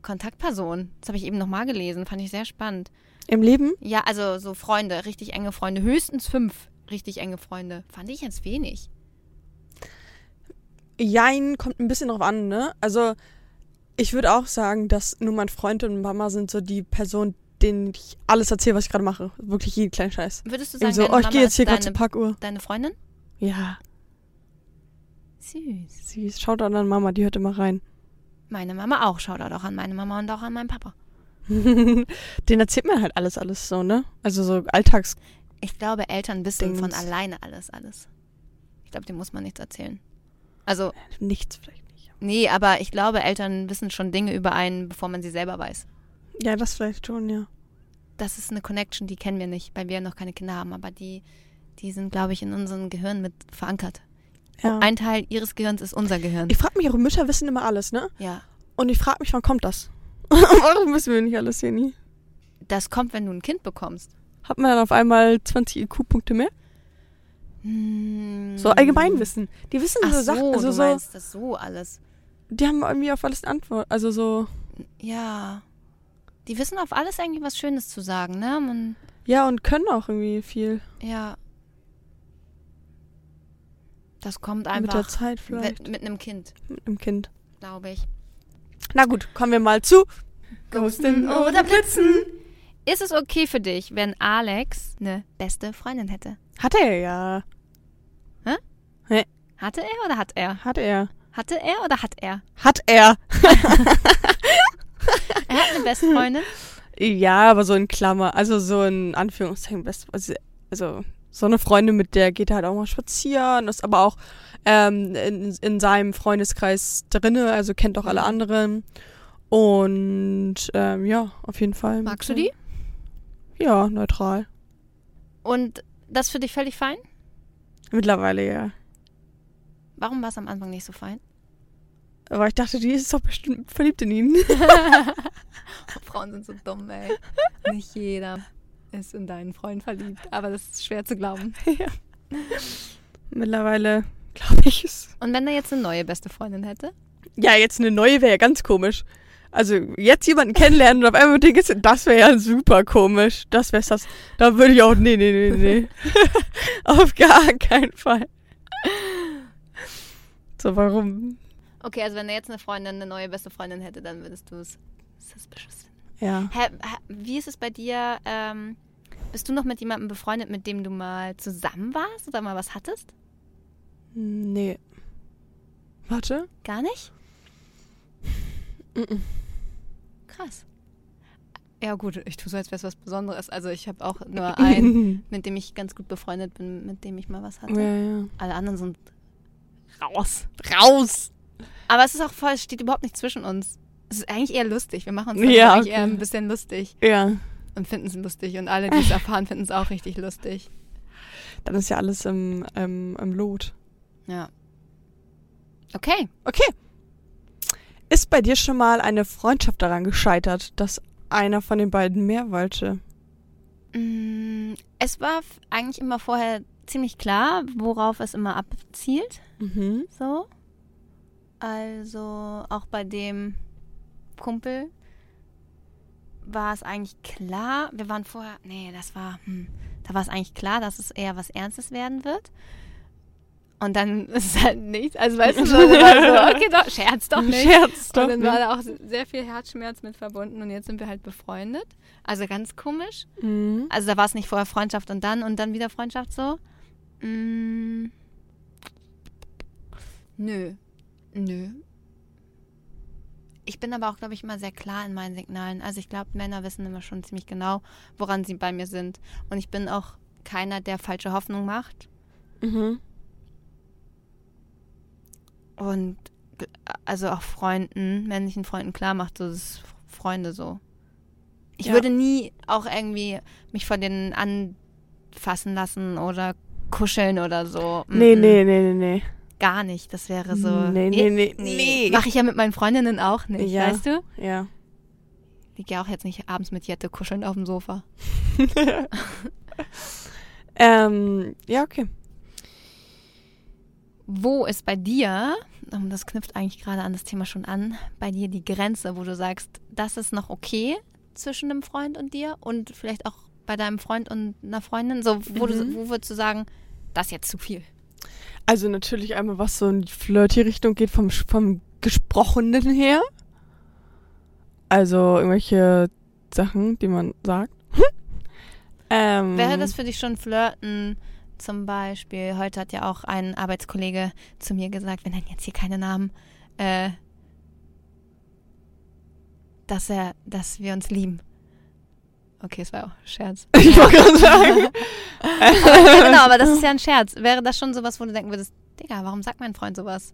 Kontaktpersonen. Das habe ich eben nochmal gelesen, fand ich sehr spannend. Im Leben? Ja, also so Freunde, richtig enge Freunde, höchstens fünf richtig enge Freunde. Fand ich jetzt wenig. Jein, kommt ein bisschen drauf an, ne? Also, ich würde auch sagen, dass nur mein Freund und Mama sind so die Person, denen ich alles erzähle, was ich gerade mache. Wirklich jeden kleinen Scheiß. Würdest du sagen, so, oh, ich gehe jetzt hier gerade zur Parkuhr. deine Freundin? Ja, Süß. süß. Schaut an Mama, die hört immer rein. Meine Mama auch. Shoutout auch an meine Mama und auch an meinen Papa. Den erzählt man halt alles, alles so, ne? Also so Alltags. Ich glaube, Eltern wissen von Dings. alleine alles, alles. Ich glaube, dem muss man nichts erzählen. Also, Nichts vielleicht nicht. nee, aber ich glaube, Eltern wissen schon Dinge über einen, bevor man sie selber weiß. Ja, das vielleicht schon, ja. Das ist eine Connection, die kennen wir nicht, weil wir noch keine Kinder haben, aber die, die sind, glaube ich, in unserem Gehirn mit verankert. ja. Ein Teil ihres Gehirns ist unser Gehirn. Ich frage mich, eure Mütter wissen immer alles, ne? ja. Und ich frage mich, wann kommt das? Warum wissen wir nicht alles, Jenny? Das kommt, wenn du ein Kind bekommst. Hat man dann auf einmal 20 IQ-Punkte mehr? Hm. So Allgemeinwissen. Die wissen Ach so so, Sachen, also du so, meinst das so alles. die haben irgendwie auf alles eine Antwort. Also so, Ja. Die wissen auf alles eigentlich was Schönes zu sagen, ne? Man, ja, und können auch irgendwie viel ja. Das kommt mit der einfach Zeit vielleicht. mit, mit einem Kind, Mit einem Kind. glaube ich. Na gut, kommen wir mal zu. Ghosten oder Blitzen. Ist es okay für dich, wenn Alex eine beste Freundin hätte? Hat er ja. Hatte er oder hat er? Hat er. Hatte er oder hat er? Hat er. Er hat eine beste Freundin. Ja, aber so in Klammer. Also so in Anführungszeichen. best- Also, also so eine Freundin, mit der geht er halt auch mal spazieren. Ist aber auch ähm, in, in seinem Freundeskreis drinne. Also kennt auch alle Mhm. anderen. Und ähm, ja, auf jeden Fall. Magst du die? Ja, neutral. Und das für dich völlig fein? Mittlerweile ja. Warum war es am Anfang nicht so fein? Aber ich dachte, die ist doch bestimmt verliebt in ihn. Frauen sind so dumm, ey. Nicht jeder ist in deinen Freund verliebt, aber das ist schwer zu glauben. ja. Mittlerweile glaube ich es. Und wenn er jetzt eine neue beste Freundin hätte? Ja, jetzt eine neue wäre ja ganz komisch. Also jetzt jemanden kennenlernen und auf einmal dem geht's- das wäre ja super komisch. Das wäre das. Da würde ich auch, nee, nee, nee, nee. auf gar keinen Fall. So, warum? Okay, also wenn er jetzt eine Freundin, eine neue beste Freundin hätte, dann würdest du es suspicious finden. Ja. Hä, hä, wie ist es bei dir? Ähm, bist du noch mit jemandem befreundet, mit dem du mal zusammen warst oder mal was hattest? Nee. Warte. Gar nicht? Krass. Ja gut, ich tue so, als wäre es was Besonderes. Also ich habe auch nur einen, mit dem ich ganz gut befreundet bin, mit dem ich mal was hatte. ja, ja. Alle anderen sind raus. Raus! Aber es ist auch voll, es steht überhaupt nicht zwischen uns. Es ist eigentlich eher lustig. Wir machen uns Ja, okay. eher ein bisschen lustig Ja. und finden es lustig. Und alle, die es erfahren, finden es auch richtig lustig. Dann ist ja alles im, im, im Lot. Ja. Okay. Okay. Ist bei dir schon mal eine Freundschaft daran gescheitert, dass einer von den beiden mehr wollte? Mm, Es war eigentlich immer vorher ziemlich klar, worauf es immer abzielt. Mhm. So. Also auch bei dem Kumpel war es eigentlich klar. Wir waren vorher. Nee, das war. Hm, da war es eigentlich klar, dass es eher was Ernstes werden wird. Und dann ist es halt nichts. Also weißt du, so, so okay, doch, scherz doch nicht. Scherz doch und dann war da auch sehr viel Herzschmerz mit verbunden und jetzt sind wir halt befreundet. Also ganz komisch. Mhm. Also da war es nicht vorher Freundschaft und dann und dann wieder Freundschaft so. Mm. Nö. Nö. Ich bin aber auch, glaube ich, immer sehr klar in meinen Signalen. Also ich glaube, Männer wissen immer schon ziemlich genau, woran sie bei mir sind. Und ich bin auch keiner, der falsche Hoffnung macht. Mhm. Und also auch Freunden, männlichen Freunden klar macht, so das ist Freunde so. Ich Ja. würde nie auch irgendwie mich von denen anfassen lassen oder kuscheln oder so. Nee, Mm-mm. nee, nee, nee, nee. Gar nicht. Das wäre so. Nee, nee, nee, nee. Mache ich ja mit meinen Freundinnen auch nicht, Ja. weißt du? Ja. Ich gehe auch jetzt nicht abends mit Jette kuscheln auf dem Sofa. ähm, ja, okay. Wo ist bei dir, das knüpft eigentlich gerade an das Thema schon an, bei dir die Grenze, wo du sagst, das ist noch okay zwischen einem Freund und dir und vielleicht auch bei deinem Freund und einer Freundin? So, wo, du, Mhm. wo würdest du sagen, das ist jetzt zu viel? Also natürlich einmal, was so in die Flirty-Richtung geht vom, vom Gesprochenen her. Also irgendwelche Sachen, die man sagt. ähm, Wäre das für dich schon Flirten? Zum Beispiel, heute hat ja auch ein Arbeitskollege zu mir gesagt, wir nennen jetzt hier keine Namen, äh, dass er, dass wir uns lieben. Okay, es war auch ein Scherz. Ich wollte gerade sagen. aber, genau, aber das ist ja ein Scherz. Wäre das schon sowas, wo du denken würdest, Digga, warum sagt mein Freund sowas?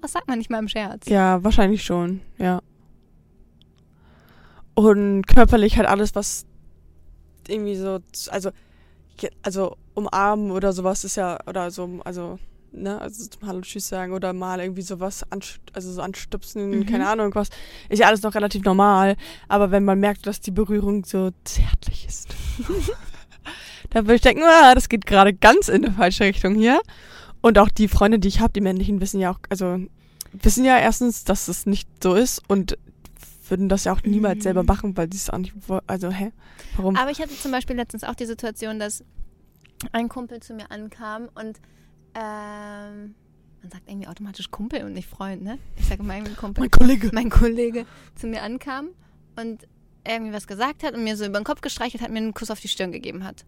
Was sagt man nicht mal im Scherz? Ja, wahrscheinlich schon, ja. Und körperlich halt alles, was irgendwie so, also, also umarmen oder sowas ist ja, oder so, also, ne, also zum Hallo Tschüss sagen oder mal irgendwie sowas, also so anstupsen, Mhm. keine Ahnung was, ist ja alles noch relativ normal. Aber wenn man merkt, dass die Berührung so zärtlich ist, dann würde ich denken, ah, das geht gerade ganz in eine falsche Richtung hier. Und auch die Freunde, die ich habe, die männlichen, wissen ja auch, also wissen ja erstens, dass es nicht so ist und würden das ja auch niemals Mhm. selber machen, weil sie es auch nicht, also hä, warum? Aber ich hatte zum Beispiel letztens auch die Situation, dass ein Kumpel zu mir ankam und ähm, man sagt irgendwie automatisch Kumpel und nicht Freund, ne? Ich sage irgendwie Kumpel. mein Kollege. Mein Kollege zu mir ankam und irgendwie was gesagt hat und mir so über den Kopf gestreichelt hat, mir einen Kuss auf die Stirn gegeben hat.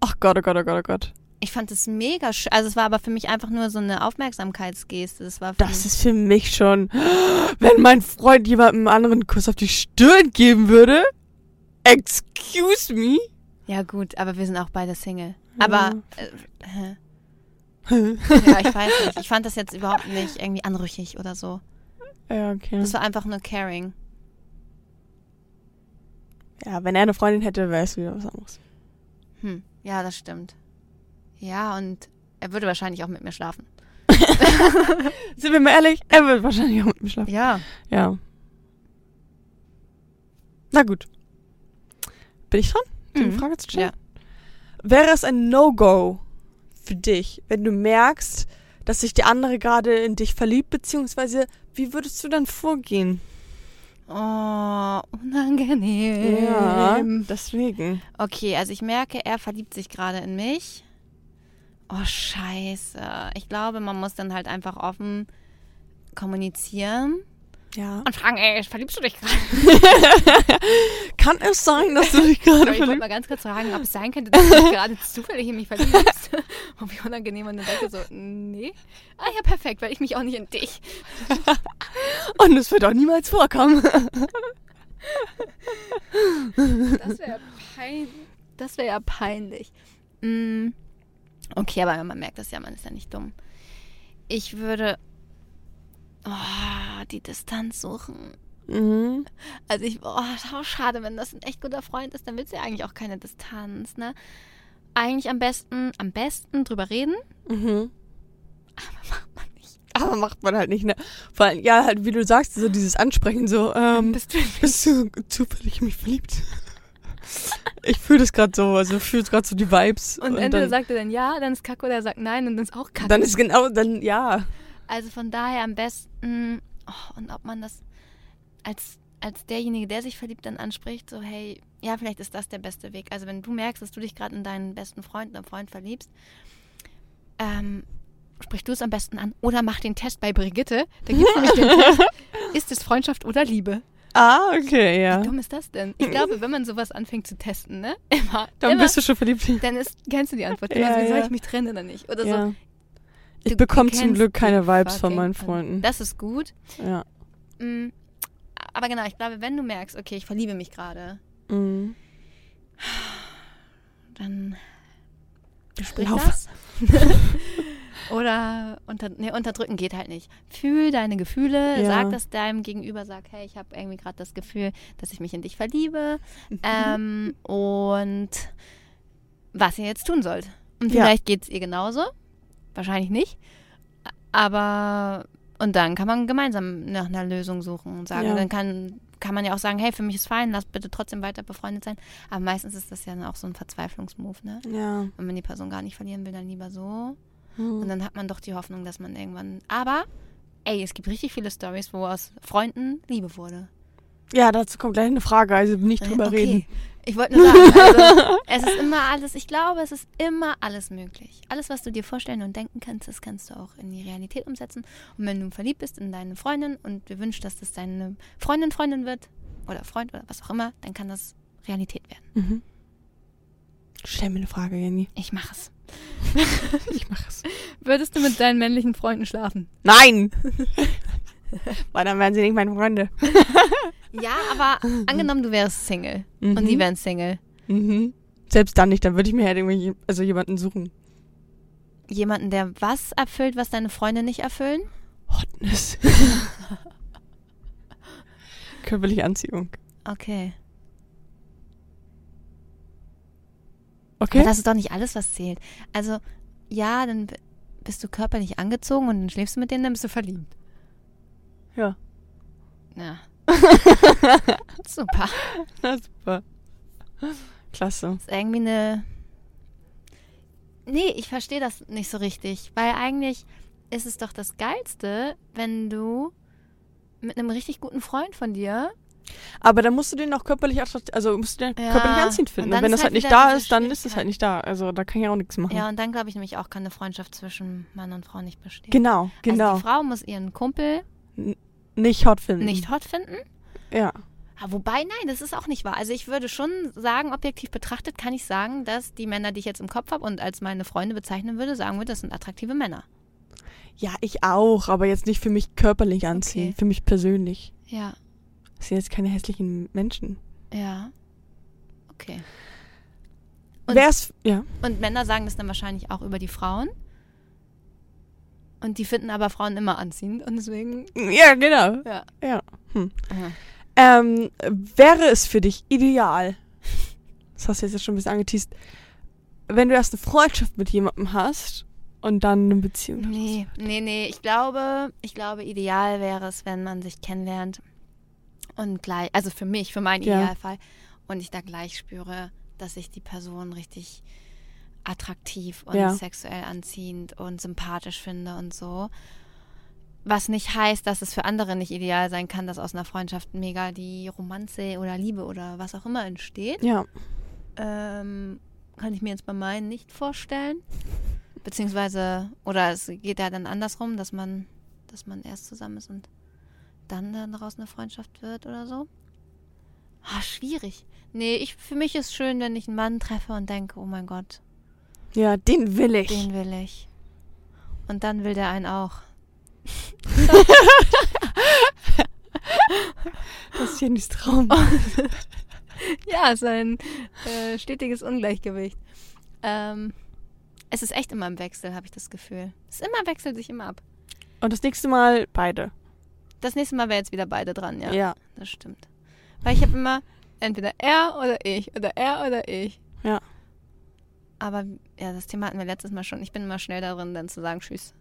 Ach Gott, oh Gott, oh Gott, oh Gott. Ich fand es mega schön. Also es war aber für mich einfach nur so eine Aufmerksamkeitsgeste. Das war Das ist für mich schon, wenn mein Freund jemandem anderen einen Kuss auf die Stirn geben würde. Excuse me? Ja gut, aber wir sind auch beide Single. Aber äh? Ja, ja, ich weiß nicht. Ich fand das jetzt überhaupt nicht irgendwie anrüchig oder so. okay. Das war einfach nur caring. Ja, wenn er eine Freundin hätte, wäre es wieder was anderes. Hm, ja, das stimmt. Ja, und er würde wahrscheinlich auch mit mir schlafen. Sind wir mal ehrlich? Er wird wahrscheinlich auch mit mir schlafen. Ja. Ja. Na gut. Bin ich dran, eine Mhm. Frage zu stellen? Ja. Wäre es ein No-Go für dich, wenn du merkst, dass sich die andere gerade in dich verliebt, beziehungsweise wie würdest du dann vorgehen? Oh, unangenehm. deswegen. Okay, also ich merke, er verliebt sich gerade in mich. Oh, scheiße. Ich glaube, man muss dann halt einfach offen kommunizieren Ja. und fragen, ey, verliebst du dich gerade? Kann es sein, dass du dich gerade Ich wollte verliebst? mal ganz kurz fragen, ob es sein könnte, dass du dich gerade zufällig in mich verliebst. Und wie unangenehm und dann denke so, nee. Ah ja, perfekt, weil ich mich auch nicht in dich. Und es wird auch niemals vorkommen. Das wäre pein das wäre ja peinlich. Mm, Okay, aber man merkt das ja, man ist ja nicht dumm. Ich würde oh, die Distanz suchen. Mhm. Also ich, oh, schade, wenn das ein echt guter Freund ist, dann willst du ja eigentlich auch keine Distanz, ne? Eigentlich am besten, am besten drüber reden, Mhm. aber macht man nicht. Aber macht man halt nicht, ne? Vor allem, ja, halt, wie du sagst, so dieses Ansprechen, so, ähm, Bist du bist du zufällig mich verliebt? Ich fühle das gerade so, also fühle gerade so die Vibes. und, entweder dann, sagt er dann ja, dann ist Kacke, oder er sagt nein und dann ist auch Kacke. dann ist genau, dann, ja. Also von daher am besten, oh, und ob man das als, als derjenige, der sich verliebt, dann anspricht, so hey, ja, vielleicht ist das der beste Weg. Also wenn du merkst, dass du dich gerade in deinen besten Freund oder Freund verliebst, ähm, sprich du es am besten an oder mach den Test bei Brigitte. Da gibt es nämlich den Test, ist es Freundschaft oder Liebe? Ah, okay, ja. Wie dumm ist das denn? Ich glaube, wenn man sowas anfängt zu testen, ne? Immer. Dann immer, bist du schon verliebt. dann ist, kennst du die Antwort. Ja, Immer so, soll ja. ich mich trennen oder nicht? Oder so. Ja. Ich bekomme zum Glück keine Vibes von meinen. Freunden. Das ist gut. Ja. Mm, Aber genau, ich glaube, wenn du merkst, okay, ich verliebe mich gerade, Mhm. dann sprich Lauf. das. Oder unter, nee, unterdrücken geht halt nicht. Fühl deine Gefühle, Ja. sag das deinem Gegenüber, sag, hey, ich habe irgendwie gerade das Gefühl, dass ich mich in dich verliebe ähm, und was ihr jetzt tun sollt. Und Ja. vielleicht geht es ihr genauso, wahrscheinlich nicht, aber und dann kann man gemeinsam nach einer Lösung suchen und sagen, Ja. dann kann, kann man ja auch sagen, hey, für mich ist fein, lass bitte trotzdem weiter befreundet sein. Aber meistens ist das ja auch so ein Verzweiflungsmove, ne? Ja. Und wenn die Person gar nicht verlieren will, dann lieber so. Mhm. Und dann hat man doch die Hoffnung, dass man irgendwann. Aber, ey, es gibt richtig viele Stories, wo aus Freunden Liebe wurde. Ja, dazu kommt gleich eine Frage, also nicht drüber Äh, okay. reden. Ich wollte nur sagen, also, es ist immer alles, ich glaube, es ist immer alles möglich. Alles, was du dir vorstellen und denken kannst, das kannst du auch in die Realität umsetzen. Und wenn du verliebt bist in deine Freundin und dir wünschst, dass das deine Freundin Freundin wird oder Freund oder was auch immer, dann kann das Realität werden. Mhm. Stell mir eine Frage, Jenny. Ich mache es. Ich mache es. Würdest du mit deinen männlichen Freunden schlafen? Nein! Weil dann wären sie nicht meine Freunde. Ja, aber angenommen, du wärst Single und Mhm. die wären Single. Mhm. Selbst dann nicht, dann würde ich mir halt irgendwie also jemanden suchen. Jemanden, der was erfüllt, was deine Freunde nicht erfüllen? Hotness. Körperliche Anziehung. Okay. Okay? Aber das ist doch nicht alles, was zählt. Also, ja, dann bist du körperlich angezogen und dann schläfst du mit denen, dann bist du verliebt. Ja. Ja. Super. Na, super. Klasse. ist irgendwie eine. Nee, ich verstehe das nicht so richtig. Weil eigentlich ist es doch das Geilste, wenn du mit einem richtig guten Freund von dir. Aber dann musst du den auch körperlich attraktiv, also musst du den Ja, körperlich anziehend und finden. dann Und wenn das halt halt nicht da ist, dann ist es halt nicht da. Also da kann ich auch nichts machen. Ja, und dann glaube ich nämlich auch, kann eine Freundschaft zwischen Mann und Frau nicht bestehen. Genau, genau. Also die Frau muss ihren Kumpel nicht hot finden. nicht hot finden. Ja. Ah, Wobei, nein, das ist auch nicht wahr. Also ich würde schon sagen, objektiv betrachtet kann ich sagen, dass die Männer, die ich jetzt im Kopf habe und als meine Freunde bezeichnen würde, sagen würde, das sind attraktive Männer. Ja, ich auch, aber jetzt nicht für mich körperlich anziehen, Okay. für mich persönlich. Ja, Das sind jetzt keine hässlichen Menschen. ja. Okay. Und- Wär's, ja. Und Männer sagen das dann wahrscheinlich auch über die Frauen. Und die finden aber Frauen immer anziehend und deswegen. Ja, genau. Ja. Ja. Hm. Ähm, wäre es für dich ideal, das hast du jetzt schon ein bisschen angeteased, wenn du erst eine Freundschaft mit jemandem hast und dann eine Beziehung hast? Nee, nee, nee. Ich glaube, ich glaube, ideal wäre es, wenn man sich kennenlernt und gleich, also für mich, für meinen Ja. Idealfall, und ich da gleich spüre, dass ich die Person richtig attraktiv und Ja. sexuell anziehend und sympathisch finde und so. Was nicht heißt, dass es für andere nicht ideal sein kann, dass aus einer Freundschaft mega die Romanze oder Liebe oder was auch immer entsteht. Ja. Ähm, kann ich mir jetzt bei meinen nicht vorstellen. Beziehungsweise, oder es geht ja dann andersrum, dass man, dass man erst zusammen ist und dann daraus eine Freundschaft wird oder so. Ah, schwierig. Nee, ich, für mich ist schön, wenn ich einen Mann treffe und denke, oh mein Gott, Ja, den will ich. den will ich. Und dann will der einen auch. Das ist Jennys Traum. Ja, ist ein äh, stetiges Ungleichgewicht. Ähm, es ist echt immer im Wechsel, habe ich das Gefühl. Es ist immer wechselt sich immer ab. Und das nächste Mal beide. Das nächste Mal wäre jetzt wieder beide dran, ja. Ja. Das stimmt. Weil ich habe immer entweder er oder ich oder er oder ich. Ja. Aber ja, das Thema hatten wir letztes Mal schon. Ich bin immer schnell darin, dann zu sagen Tschüss.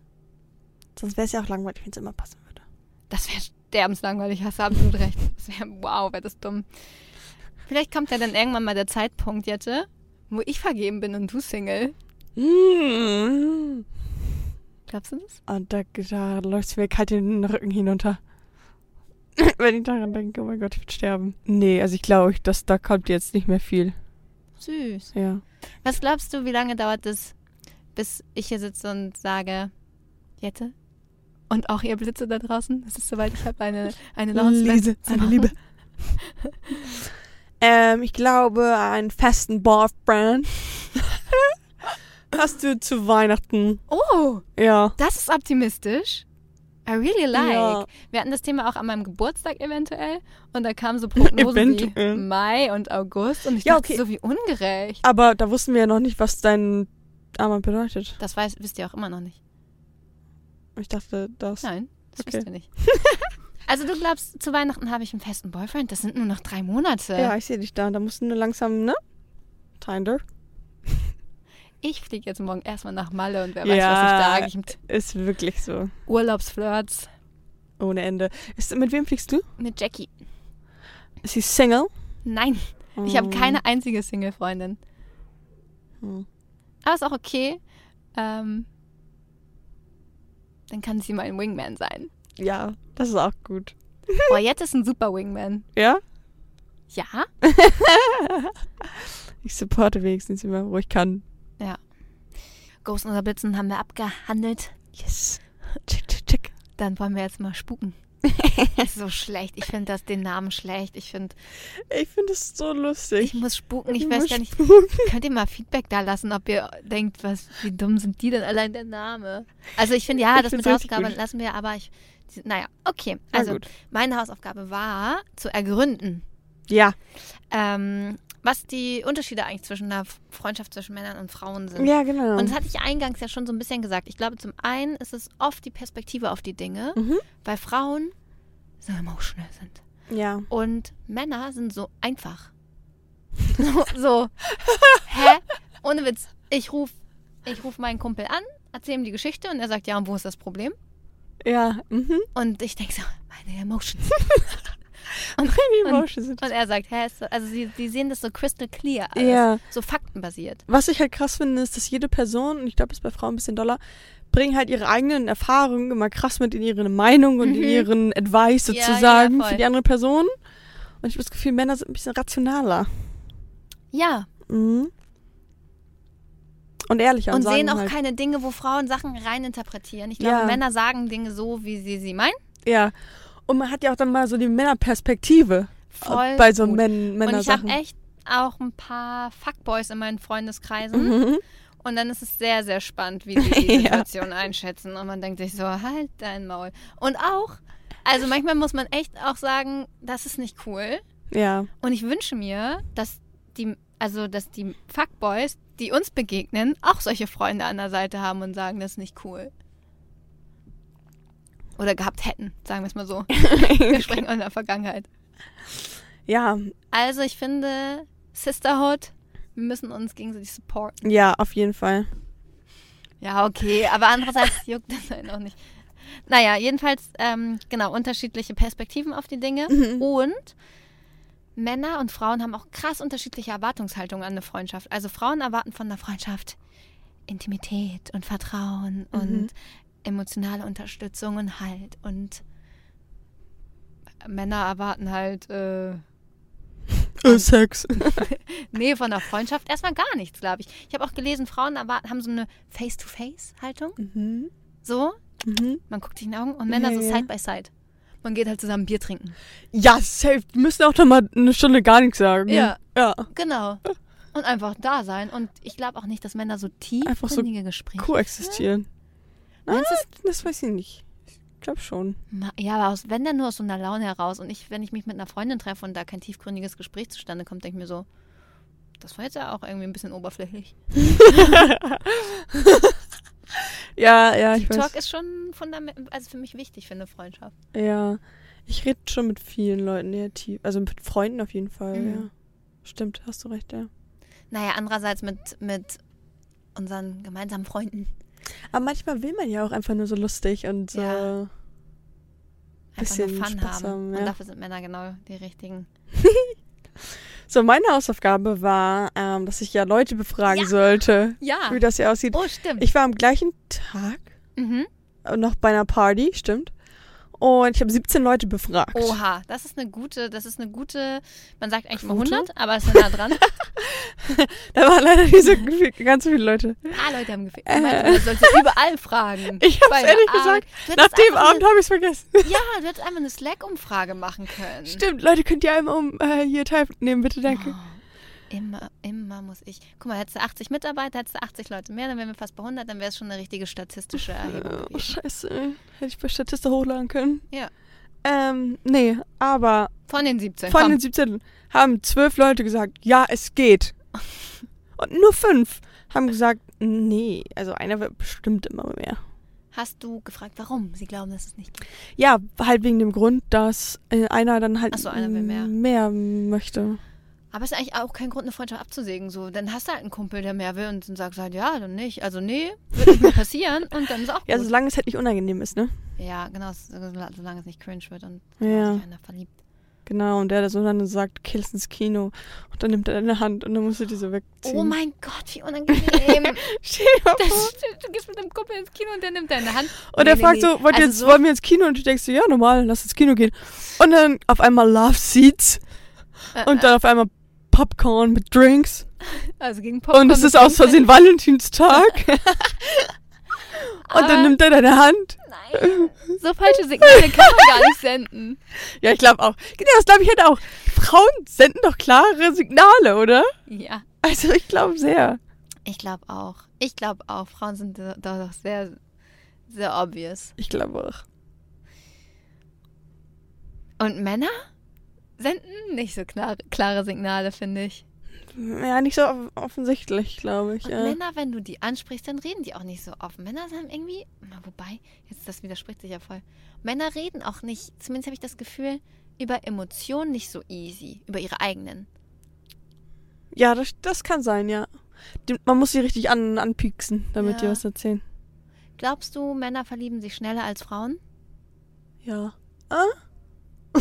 Sonst wäre es ja auch langweilig, wenn es immer passen würde. Das wäre sterbenslangweilig, hast du absolut recht. Das wäre, wow, wäre das dumm. Vielleicht kommt ja dann irgendwann mal der Zeitpunkt, Jette, wo ich vergeben bin und du Single. Mm. Glaubst du das? Und da, da läuft es mir kalt den Rücken hinunter. Wenn ich daran denke, oh mein Gott, ich würde sterben. Nee, also ich glaube, dass da kommt jetzt nicht mehr viel. Süß. Ja. Was glaubst du, wie lange dauert es, bis ich hier sitze und sage, Jette und auch ihr Blitze da draußen. Es ist soweit, ich habe eine, eine Announcement Liese, zu eine machen. Liebe. ähm, ich glaube, einen festen Boyfriend hast du zu Weihnachten. Oh, Ja. das ist optimistisch. I really like. Ja. Wir hatten das Thema auch an meinem Geburtstag eventuell und da kamen so Prognosen Eventuell. wie Mai und August und ich Ja, dachte okay. so wie ungerecht. Aber da wussten wir ja noch nicht, was dein Armband bedeutet. Das weiß, wisst ihr auch immer noch nicht. Ich dachte, das. Nein, das Okay. wisst ihr nicht. also du glaubst, zu Weihnachten habe ich einen festen Boyfriend? Das sind nur noch drei Monate. Ja, ich sehe dich da. Da musst du nur langsam, ne? Tinder. Ich fliege jetzt morgen erstmal nach Malle und wer Ja. weiß, was ich da mit Ist wirklich so. Urlaubsflirts Ohne Ende. Ist, mit wem fliegst du? mit Jackie. Ist sie Single? Nein, ich habe keine einzige Single-Freundin. Hm. Aber ist auch okay. Ähm, dann kann sie mein Wingman sein. Ja, das ist auch gut. Boah, jetzt ist ein super Wingman. Ja? Ja? Ich supporte wenigstens immer, wo ich kann. Ghosten oder Blitzen haben wir abgehandelt. Yes. Check, check, check. Dann wollen wir jetzt mal spuken. So schlecht. Ich finde das den Namen schlecht. Ich finde, Ich finde es so lustig. ich muss spuken. Ich Ich weiß gar nicht. spuken. Könnt ihr mal Feedback da lassen, ob ihr denkt, was, wie dumm sind die denn allein der Name? Also ich finde, ja, Ich das mit Hausaufgaben gut. lassen wir, aber ich, naja, okay. Also meine Hausaufgabe war zu ergründen, Ja. ähm, was die Unterschiede eigentlich zwischen einer Freundschaft zwischen Männern und Frauen sind. Ja, genau. Und das hatte ich eingangs ja schon so ein bisschen gesagt. Ich glaube, zum einen ist es oft die Perspektive auf die Dinge, mhm. weil Frauen so emotional sind. Ja. Und Männer sind so einfach. so, so. Hä? Ohne Witz. Ich rufe ich ruf meinen Kumpel an, erzähle ihm die Geschichte und er sagt, ja, und wo ist das Problem? Ja. Mhm. Und ich denke so, meine Emotions. und, und, und er sagt, hä, so, also sie, sie sehen das so crystal clear, alles, Ja. so faktenbasiert. Was ich halt krass finde, ist, dass jede Person, und ich glaube, es ist bei Frauen ein bisschen doller, bringen halt ihre eigenen Erfahrungen immer krass mit in ihre Meinung und in Mhm. ihren Advice Ja, ja, sozusagen voll. für die andere Person. Und ich habe das Gefühl, Männer sind ein bisschen rationaler. Ja, Mhm. Und ehrlicher. und sagen sehen auch halt, keine Dinge, wo Frauen Sachen reininterpretieren. Ich glaube, Ja. Männer sagen Dinge so, wie sie sie meinen. Ja. Und man hat ja auch dann mal so die Männerperspektive Voll bei so. Män Und ich habe echt auch ein paar Fuckboys in meinen Freundeskreisen. Mhm. Und dann ist es sehr, sehr spannend, wie sie die Ja. Situation einschätzen. Und man denkt sich so, halt dein Maul. Und auch, also manchmal muss man echt auch sagen, das ist nicht cool. Ja. Und ich wünsche mir, dass die, also dass die Fuckboys, die uns begegnen, auch solche Freunde an der Seite haben und sagen, das ist nicht cool. Oder gehabt hätten, sagen wir es mal so. Wir sprechen in der Vergangenheit. Ja, Also ich finde, Sisterhood, wir müssen uns gegenseitig supporten. ja, auf jeden Fall. Ja, okay, aber andererseits juckt das halt auch nicht. Naja, jedenfalls, ähm, genau, unterschiedliche Perspektiven auf die Dinge. Mhm. Und Männer und Frauen haben auch krass unterschiedliche Erwartungshaltungen an eine Freundschaft. Also Frauen erwarten von der Freundschaft Intimität und Vertrauen Mhm. und emotionale Unterstützung und Halt. Und Männer erwarten halt, äh, Äh, Sex. nee, von der Freundschaft erstmal gar nichts, glaube ich. Ich habe auch gelesen, Frauen erwarten, haben so eine Face-to-Face-Haltung. Mhm. So, Mhm. man guckt sich in die Augen und Männer Ja, so ja. Side. Man geht halt zusammen Bier trinken. Ja, safe. Die müssen auch dann mal eine Stunde gar nichts sagen. Ja. Ja. Genau. Und einfach da sein. Und ich glaube auch nicht, dass Männer so so tiefgründige Gespräche. Koexistieren. Meinst ah, das weiß ich nicht. Ich glaube schon. Ma- Ja, aber aus, wenn dann nur aus so einer Laune heraus. Und ich, wenn ich mich mit einer Freundin treffe und da kein tiefgründiges Gespräch zustande kommt, denke ich mir so, das war jetzt ja auch irgendwie ein bisschen oberflächlich. Ja, ja, ich Deep weiß. Ist schon fundament, also für mich wichtig für eine Freundschaft. Ja. Ich rede schon mit vielen Leuten eher tief. Also mit Freunden auf jeden Fall, Mhm. ja. Stimmt, hast du recht, ja. Naja, andererseits mit, mit unseren gemeinsamen Freunden. Aber manchmal will man ja auch einfach nur so lustig und so. Ja. Nur Bisschen Fun Spaß haben. haben, Und ja. dafür sind Männer genau die richtigen. So, meine Hausaufgabe war, ähm, dass ich ja Leute befragen Ja. sollte, Ja. wie das hier aussieht. Oh, stimmt. Ich war am gleichen Tag mhm. noch bei einer Party, stimmt. Und ich habe 17 Leute befragt. Oha, das ist eine gute, das ist eine gute, man sagt eigentlich Quote? 100, aber es ist nah dran. Da waren leider nicht so viel- ganz so viele Leute. Ah, Leute haben gefehlt. Äh. Du sollst überall fragen. Ich der ehrlich gesagt, Nach dem Abend habe ich's vergessen. Eine, ja, du hättest einfach eine Slack-Umfrage machen können. Stimmt, Leute, könnt ihr einmal um äh, hier teilnehmen, bitte, danke. Oh, immer, immer muss ich. Guck mal, hättest du 80 Mitarbeiter, hättest du 80 Leute mehr, dann wären wir fast bei 100, dann wäre es schon eine richtige statistische Erhebung Oh, gewesen. scheiße. Hätte ich bei Statista hochladen können. Ja. Ähm, nee, aber Von den 17. von komm. den 17 haben zwölf Leute gesagt, ja, es geht. Und nur fünf haben gesagt, nee, also einer wird bestimmt immer mehr. Hast du gefragt, warum sie glauben, dass es nicht geht? Ja, halt wegen dem Grund, dass äh, einer dann halt so, einer mehr. mehr möchte. Aber es ist eigentlich auch kein Grund, eine Freundschaft abzusägen. So, dann hast du halt einen Kumpel, der mehr will und dann sagst du halt, ja, dann nicht. Also nee, wird nicht mehr passieren und dann ist auch gut. Ja, solange es halt nicht unangenehm ist, ne? ja, genau, so- solange es nicht cringe wird und Ja. sich einer verliebt. Genau, und der das so dann sagt, killst ins Kino. Und dann nimmt er deine Hand und dann musst du diese wegziehen. Oh mein Gott, wie unangenehm. Das du gehst mit deinem Kumpel ins Kino und der nimmt deine Hand. Und Nee, er nee, fragt nee. so, wollt Also jetzt, so- wollen wir ins Kino? Und du denkst so, ja, normal, lass ins Kino gehen. Und dann auf einmal Love Seats Äh, und dann auf einmal Popcorn mit Drinks. Also gegen Popcorn. Und es ist aus. Versehen Valentinstag. und Aber- dann nimmt er deine Hand. Nein, so falsche Signale kann man gar nicht senden. Ja, ich glaube auch. Genau, das glaube ich halt auch. Frauen senden doch klare Signale, oder? Ja, Also ich glaube sehr. ich glaube auch. Ich glaube auch. Frauen sind doch sehr, sehr obvious. Ich glaube auch. Und Männer senden nicht so klare, klare Signale, finde ich. Ja, nicht so off- offensichtlich, glaube ich. Und Ja. Männer, wenn du die ansprichst, dann reden die auch nicht so offen. Männer haben irgendwie, wobei, jetzt das widerspricht sich ja voll. Männer reden auch nicht, zumindest habe ich das Gefühl, über Emotionen nicht so easy, über ihre eigenen. Ja, das, das kann sein, ja. Die, man muss sie richtig an, anpieksen, damit die Ja. was erzählen. Glaubst du, Männer verlieben sich schneller als Frauen? Ja. Ah?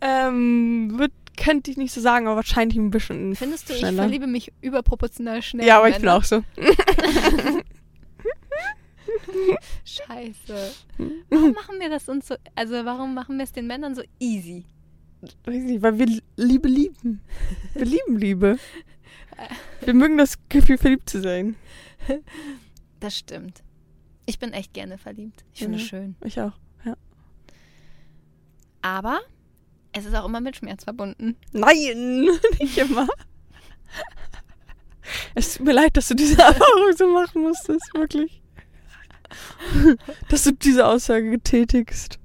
ähm, wird, könnte ich nicht so sagen, aber wahrscheinlich ein bisschen Findest du, ich schneller. verliebe mich überproportional schnell? ja, aber ich bin auch so. Scheiße. Warum machen wir das uns so, also warum machen wir es den Männern so easy? Weiß nicht, weil wir Liebe lieben. Wir lieben Liebe. Wir mögen das Gefühl, verliebt zu sein. Das stimmt. Ich bin echt gerne verliebt. Ich finde Ja. es schön. Ich auch. Ja. Aber es ist auch immer mit Schmerz verbunden. Nein, nicht immer. Es tut mir leid, dass du diese Erfahrung so machen musstest, wirklich. Dass du diese Aussage getätigst.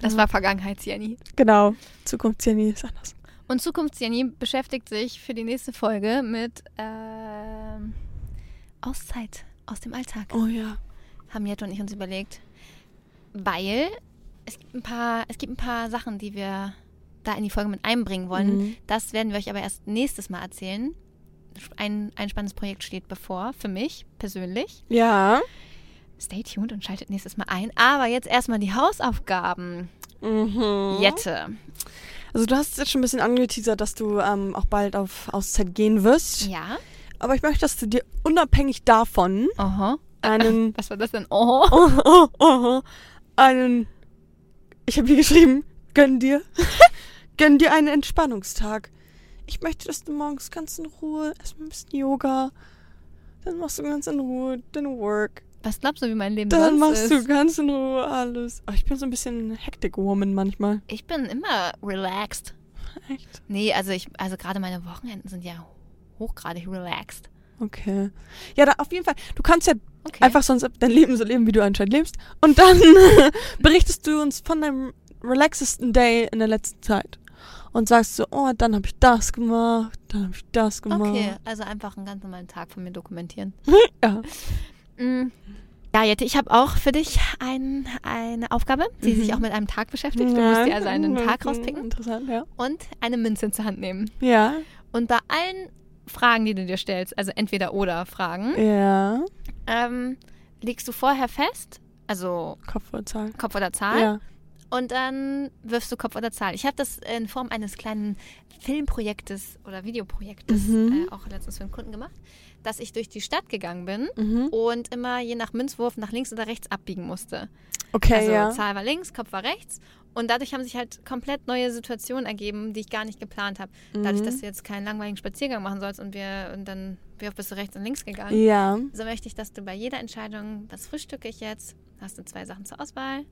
Das war Vergangenheits-Jenny. Genau. Zukunfts-Jenny ist anders. Und Zukunfts-Jenny beschäftigt sich für die nächste Folge mit ähm, Auszeit aus dem Alltag. Oh ja. Haben Jette und ich uns überlegt. Weil es gibt ein paar, es gibt ein paar Sachen, die wir da in die Folge mit einbringen wollen. Mhm. Das werden wir euch aber erst nächstes Mal erzählen. Ein, ein spannendes Projekt steht bevor, für mich persönlich. Ja. Stay tuned und schaltet nächstes Mal ein. Aber jetzt erstmal die Hausaufgaben. Mhm. Jette. Also du hast jetzt schon ein bisschen angeteasert, dass du ähm, auch bald auf Auszeit gehen wirst. Ja. Aber ich möchte, dass du dir unabhängig davon Aha. Einen Was war das denn? Oh. oh, oh, oh, einen ich habe hier geschrieben, gönn dir. gönn dir einen Entspannungstag. Ich möchte, dass du morgens ganz in Ruhe erstmal ein bisschen Yoga, dann machst du ganz in Ruhe dein Work, Was glaubst du, wie mein Leben dann machst ist? du ganz in Ruhe alles. Oh, ich bin so ein bisschen Hectic Woman manchmal. Ich bin immer relaxed. Echt? Nee, also ich, also gerade meine Wochenenden sind ja hochgradig relaxed. Okay. Ja, da, auf jeden Fall. Du kannst ja Okay. einfach sonst dein Leben so leben, wie du anscheinend lebst. Und dann berichtest du uns von deinem relaxesten Day in der letzten Zeit. Und sagst so, oh, dann habe ich das gemacht, dann habe ich das gemacht. Okay, also einfach einen ganz normalen Tag von mir dokumentieren. Ja. Mm. Ja, Jette, ich habe auch für dich ein, eine Aufgabe, die Mhm. sich auch mit einem Tag beschäftigt. Du musst dir also einen Tag rauspicken Interessant, ja. und eine Münze zur Hand nehmen. Ja. Und bei allen Fragen, die du dir stellst, also entweder oder Fragen, Ja. ähm, legst du vorher fest, also Kopf oder Zahl. Kopf oder Zahl, Ja. und dann wirfst du Kopf oder Zahl. Ich habe das in Form eines kleinen Filmprojektes oder Videoprojektes Mhm. äh, auch letztens für einen Kunden gemacht, dass ich durch die Stadt gegangen bin Mhm. und immer je nach Münzwurf nach links oder rechts abbiegen musste. Okay, also ja. Zahl war links, Kopf war rechts Und dadurch haben sich halt komplett neue Situationen ergeben, die ich gar nicht geplant habe. Dadurch, Mhm. dass du jetzt keinen langweiligen Spaziergang machen sollst und wir und dann wie oft bist du rechts und links gegangen. Ja. So möchte ich, dass du bei jeder Entscheidung, was frühstücke ich jetzt, hast du zwei Sachen zur Auswahl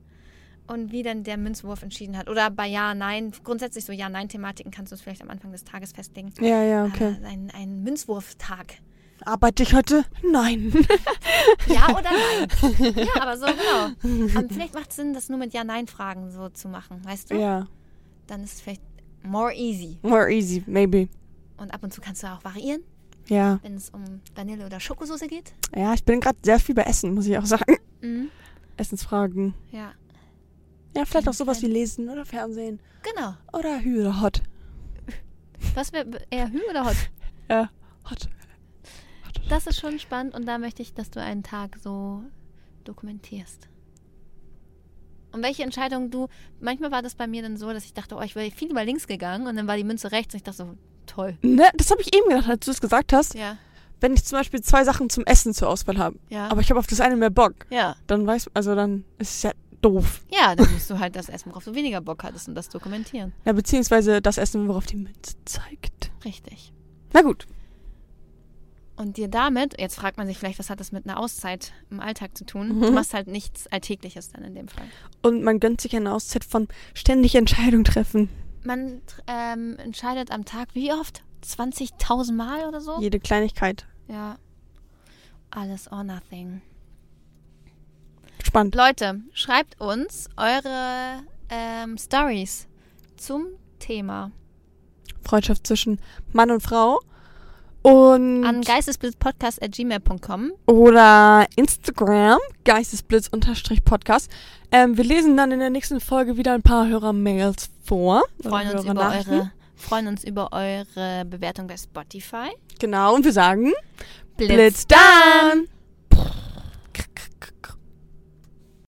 und wie dann der Münzwurf entschieden hat. Oder bei Ja, Nein, grundsätzlich so Ja-Nein-Thematiken kannst du es vielleicht am Anfang des Tages festlegen. Ja, ja, okay. Äh, ein, ein Münzwurftag. Arbeite ich heute? Nein. Ja oder nein? ja, aber so genau. Aber vielleicht macht es Sinn, das nur mit Ja-Nein-Fragen so zu machen, weißt du? ja. Dann ist es vielleicht more easy. More easy, maybe. Und ab und zu kannst du auch variieren, Ja. wenn es um Vanille- oder Schokosoße geht. Ja, ich bin gerade sehr viel bei Essen, muss ich auch sagen. Mhm. Essensfragen. Ja, Ja, vielleicht auch sowas wie Lesen oder Fernsehen. genau. Oder Hü oder Hot. Was wäre eher Hü oder Hot? Ja, Hot. Das ist schon spannend und da möchte ich, dass du einen Tag so dokumentierst. Und welche Entscheidung du, manchmal war das bei mir dann so, dass ich dachte, oh, ich wäre viel über links gegangen und dann war die Münze rechts und ich dachte so, toll. Ne, das habe ich eben gedacht, als du es gesagt hast. Ja, Wenn ich zum Beispiel zwei Sachen zum Essen zur Auswahl habe, ja, aber ich habe auf das eine mehr Bock, ja. dann weiß, also dann ist es ja doof. Ja, dann musst du halt das essen, worauf du weniger Bock hattest und das dokumentieren. Ja, beziehungsweise das Essen, worauf die Münze zeigt. Richtig. Na gut. Und dir damit, jetzt fragt man sich vielleicht, was hat das mit einer Auszeit im Alltag zu tun? Mhm. Du machst halt nichts Alltägliches dann in dem Fall. Und man gönnt sich eine Auszeit von ständig Entscheidung treffen. Man ähm, entscheidet am Tag wie oft? 20.000 Mal oder so? Jede Kleinigkeit. Ja. Alles or nothing. Spannend. Leute, schreibt uns eure ähm, Stories zum Thema Freundschaft zwischen Mann und Frau. Und an geistesblitzpodcast.gmail.com. oder Instagram, geistesblitz-podcast. Ähm, wir lesen dann in der nächsten Folge wieder ein paar Hörer-Mails vor. Freuen uns, über eure, freuen uns über eure Bewertung bei Spotify. Genau, und wir sagen, Blitz Blitz dann!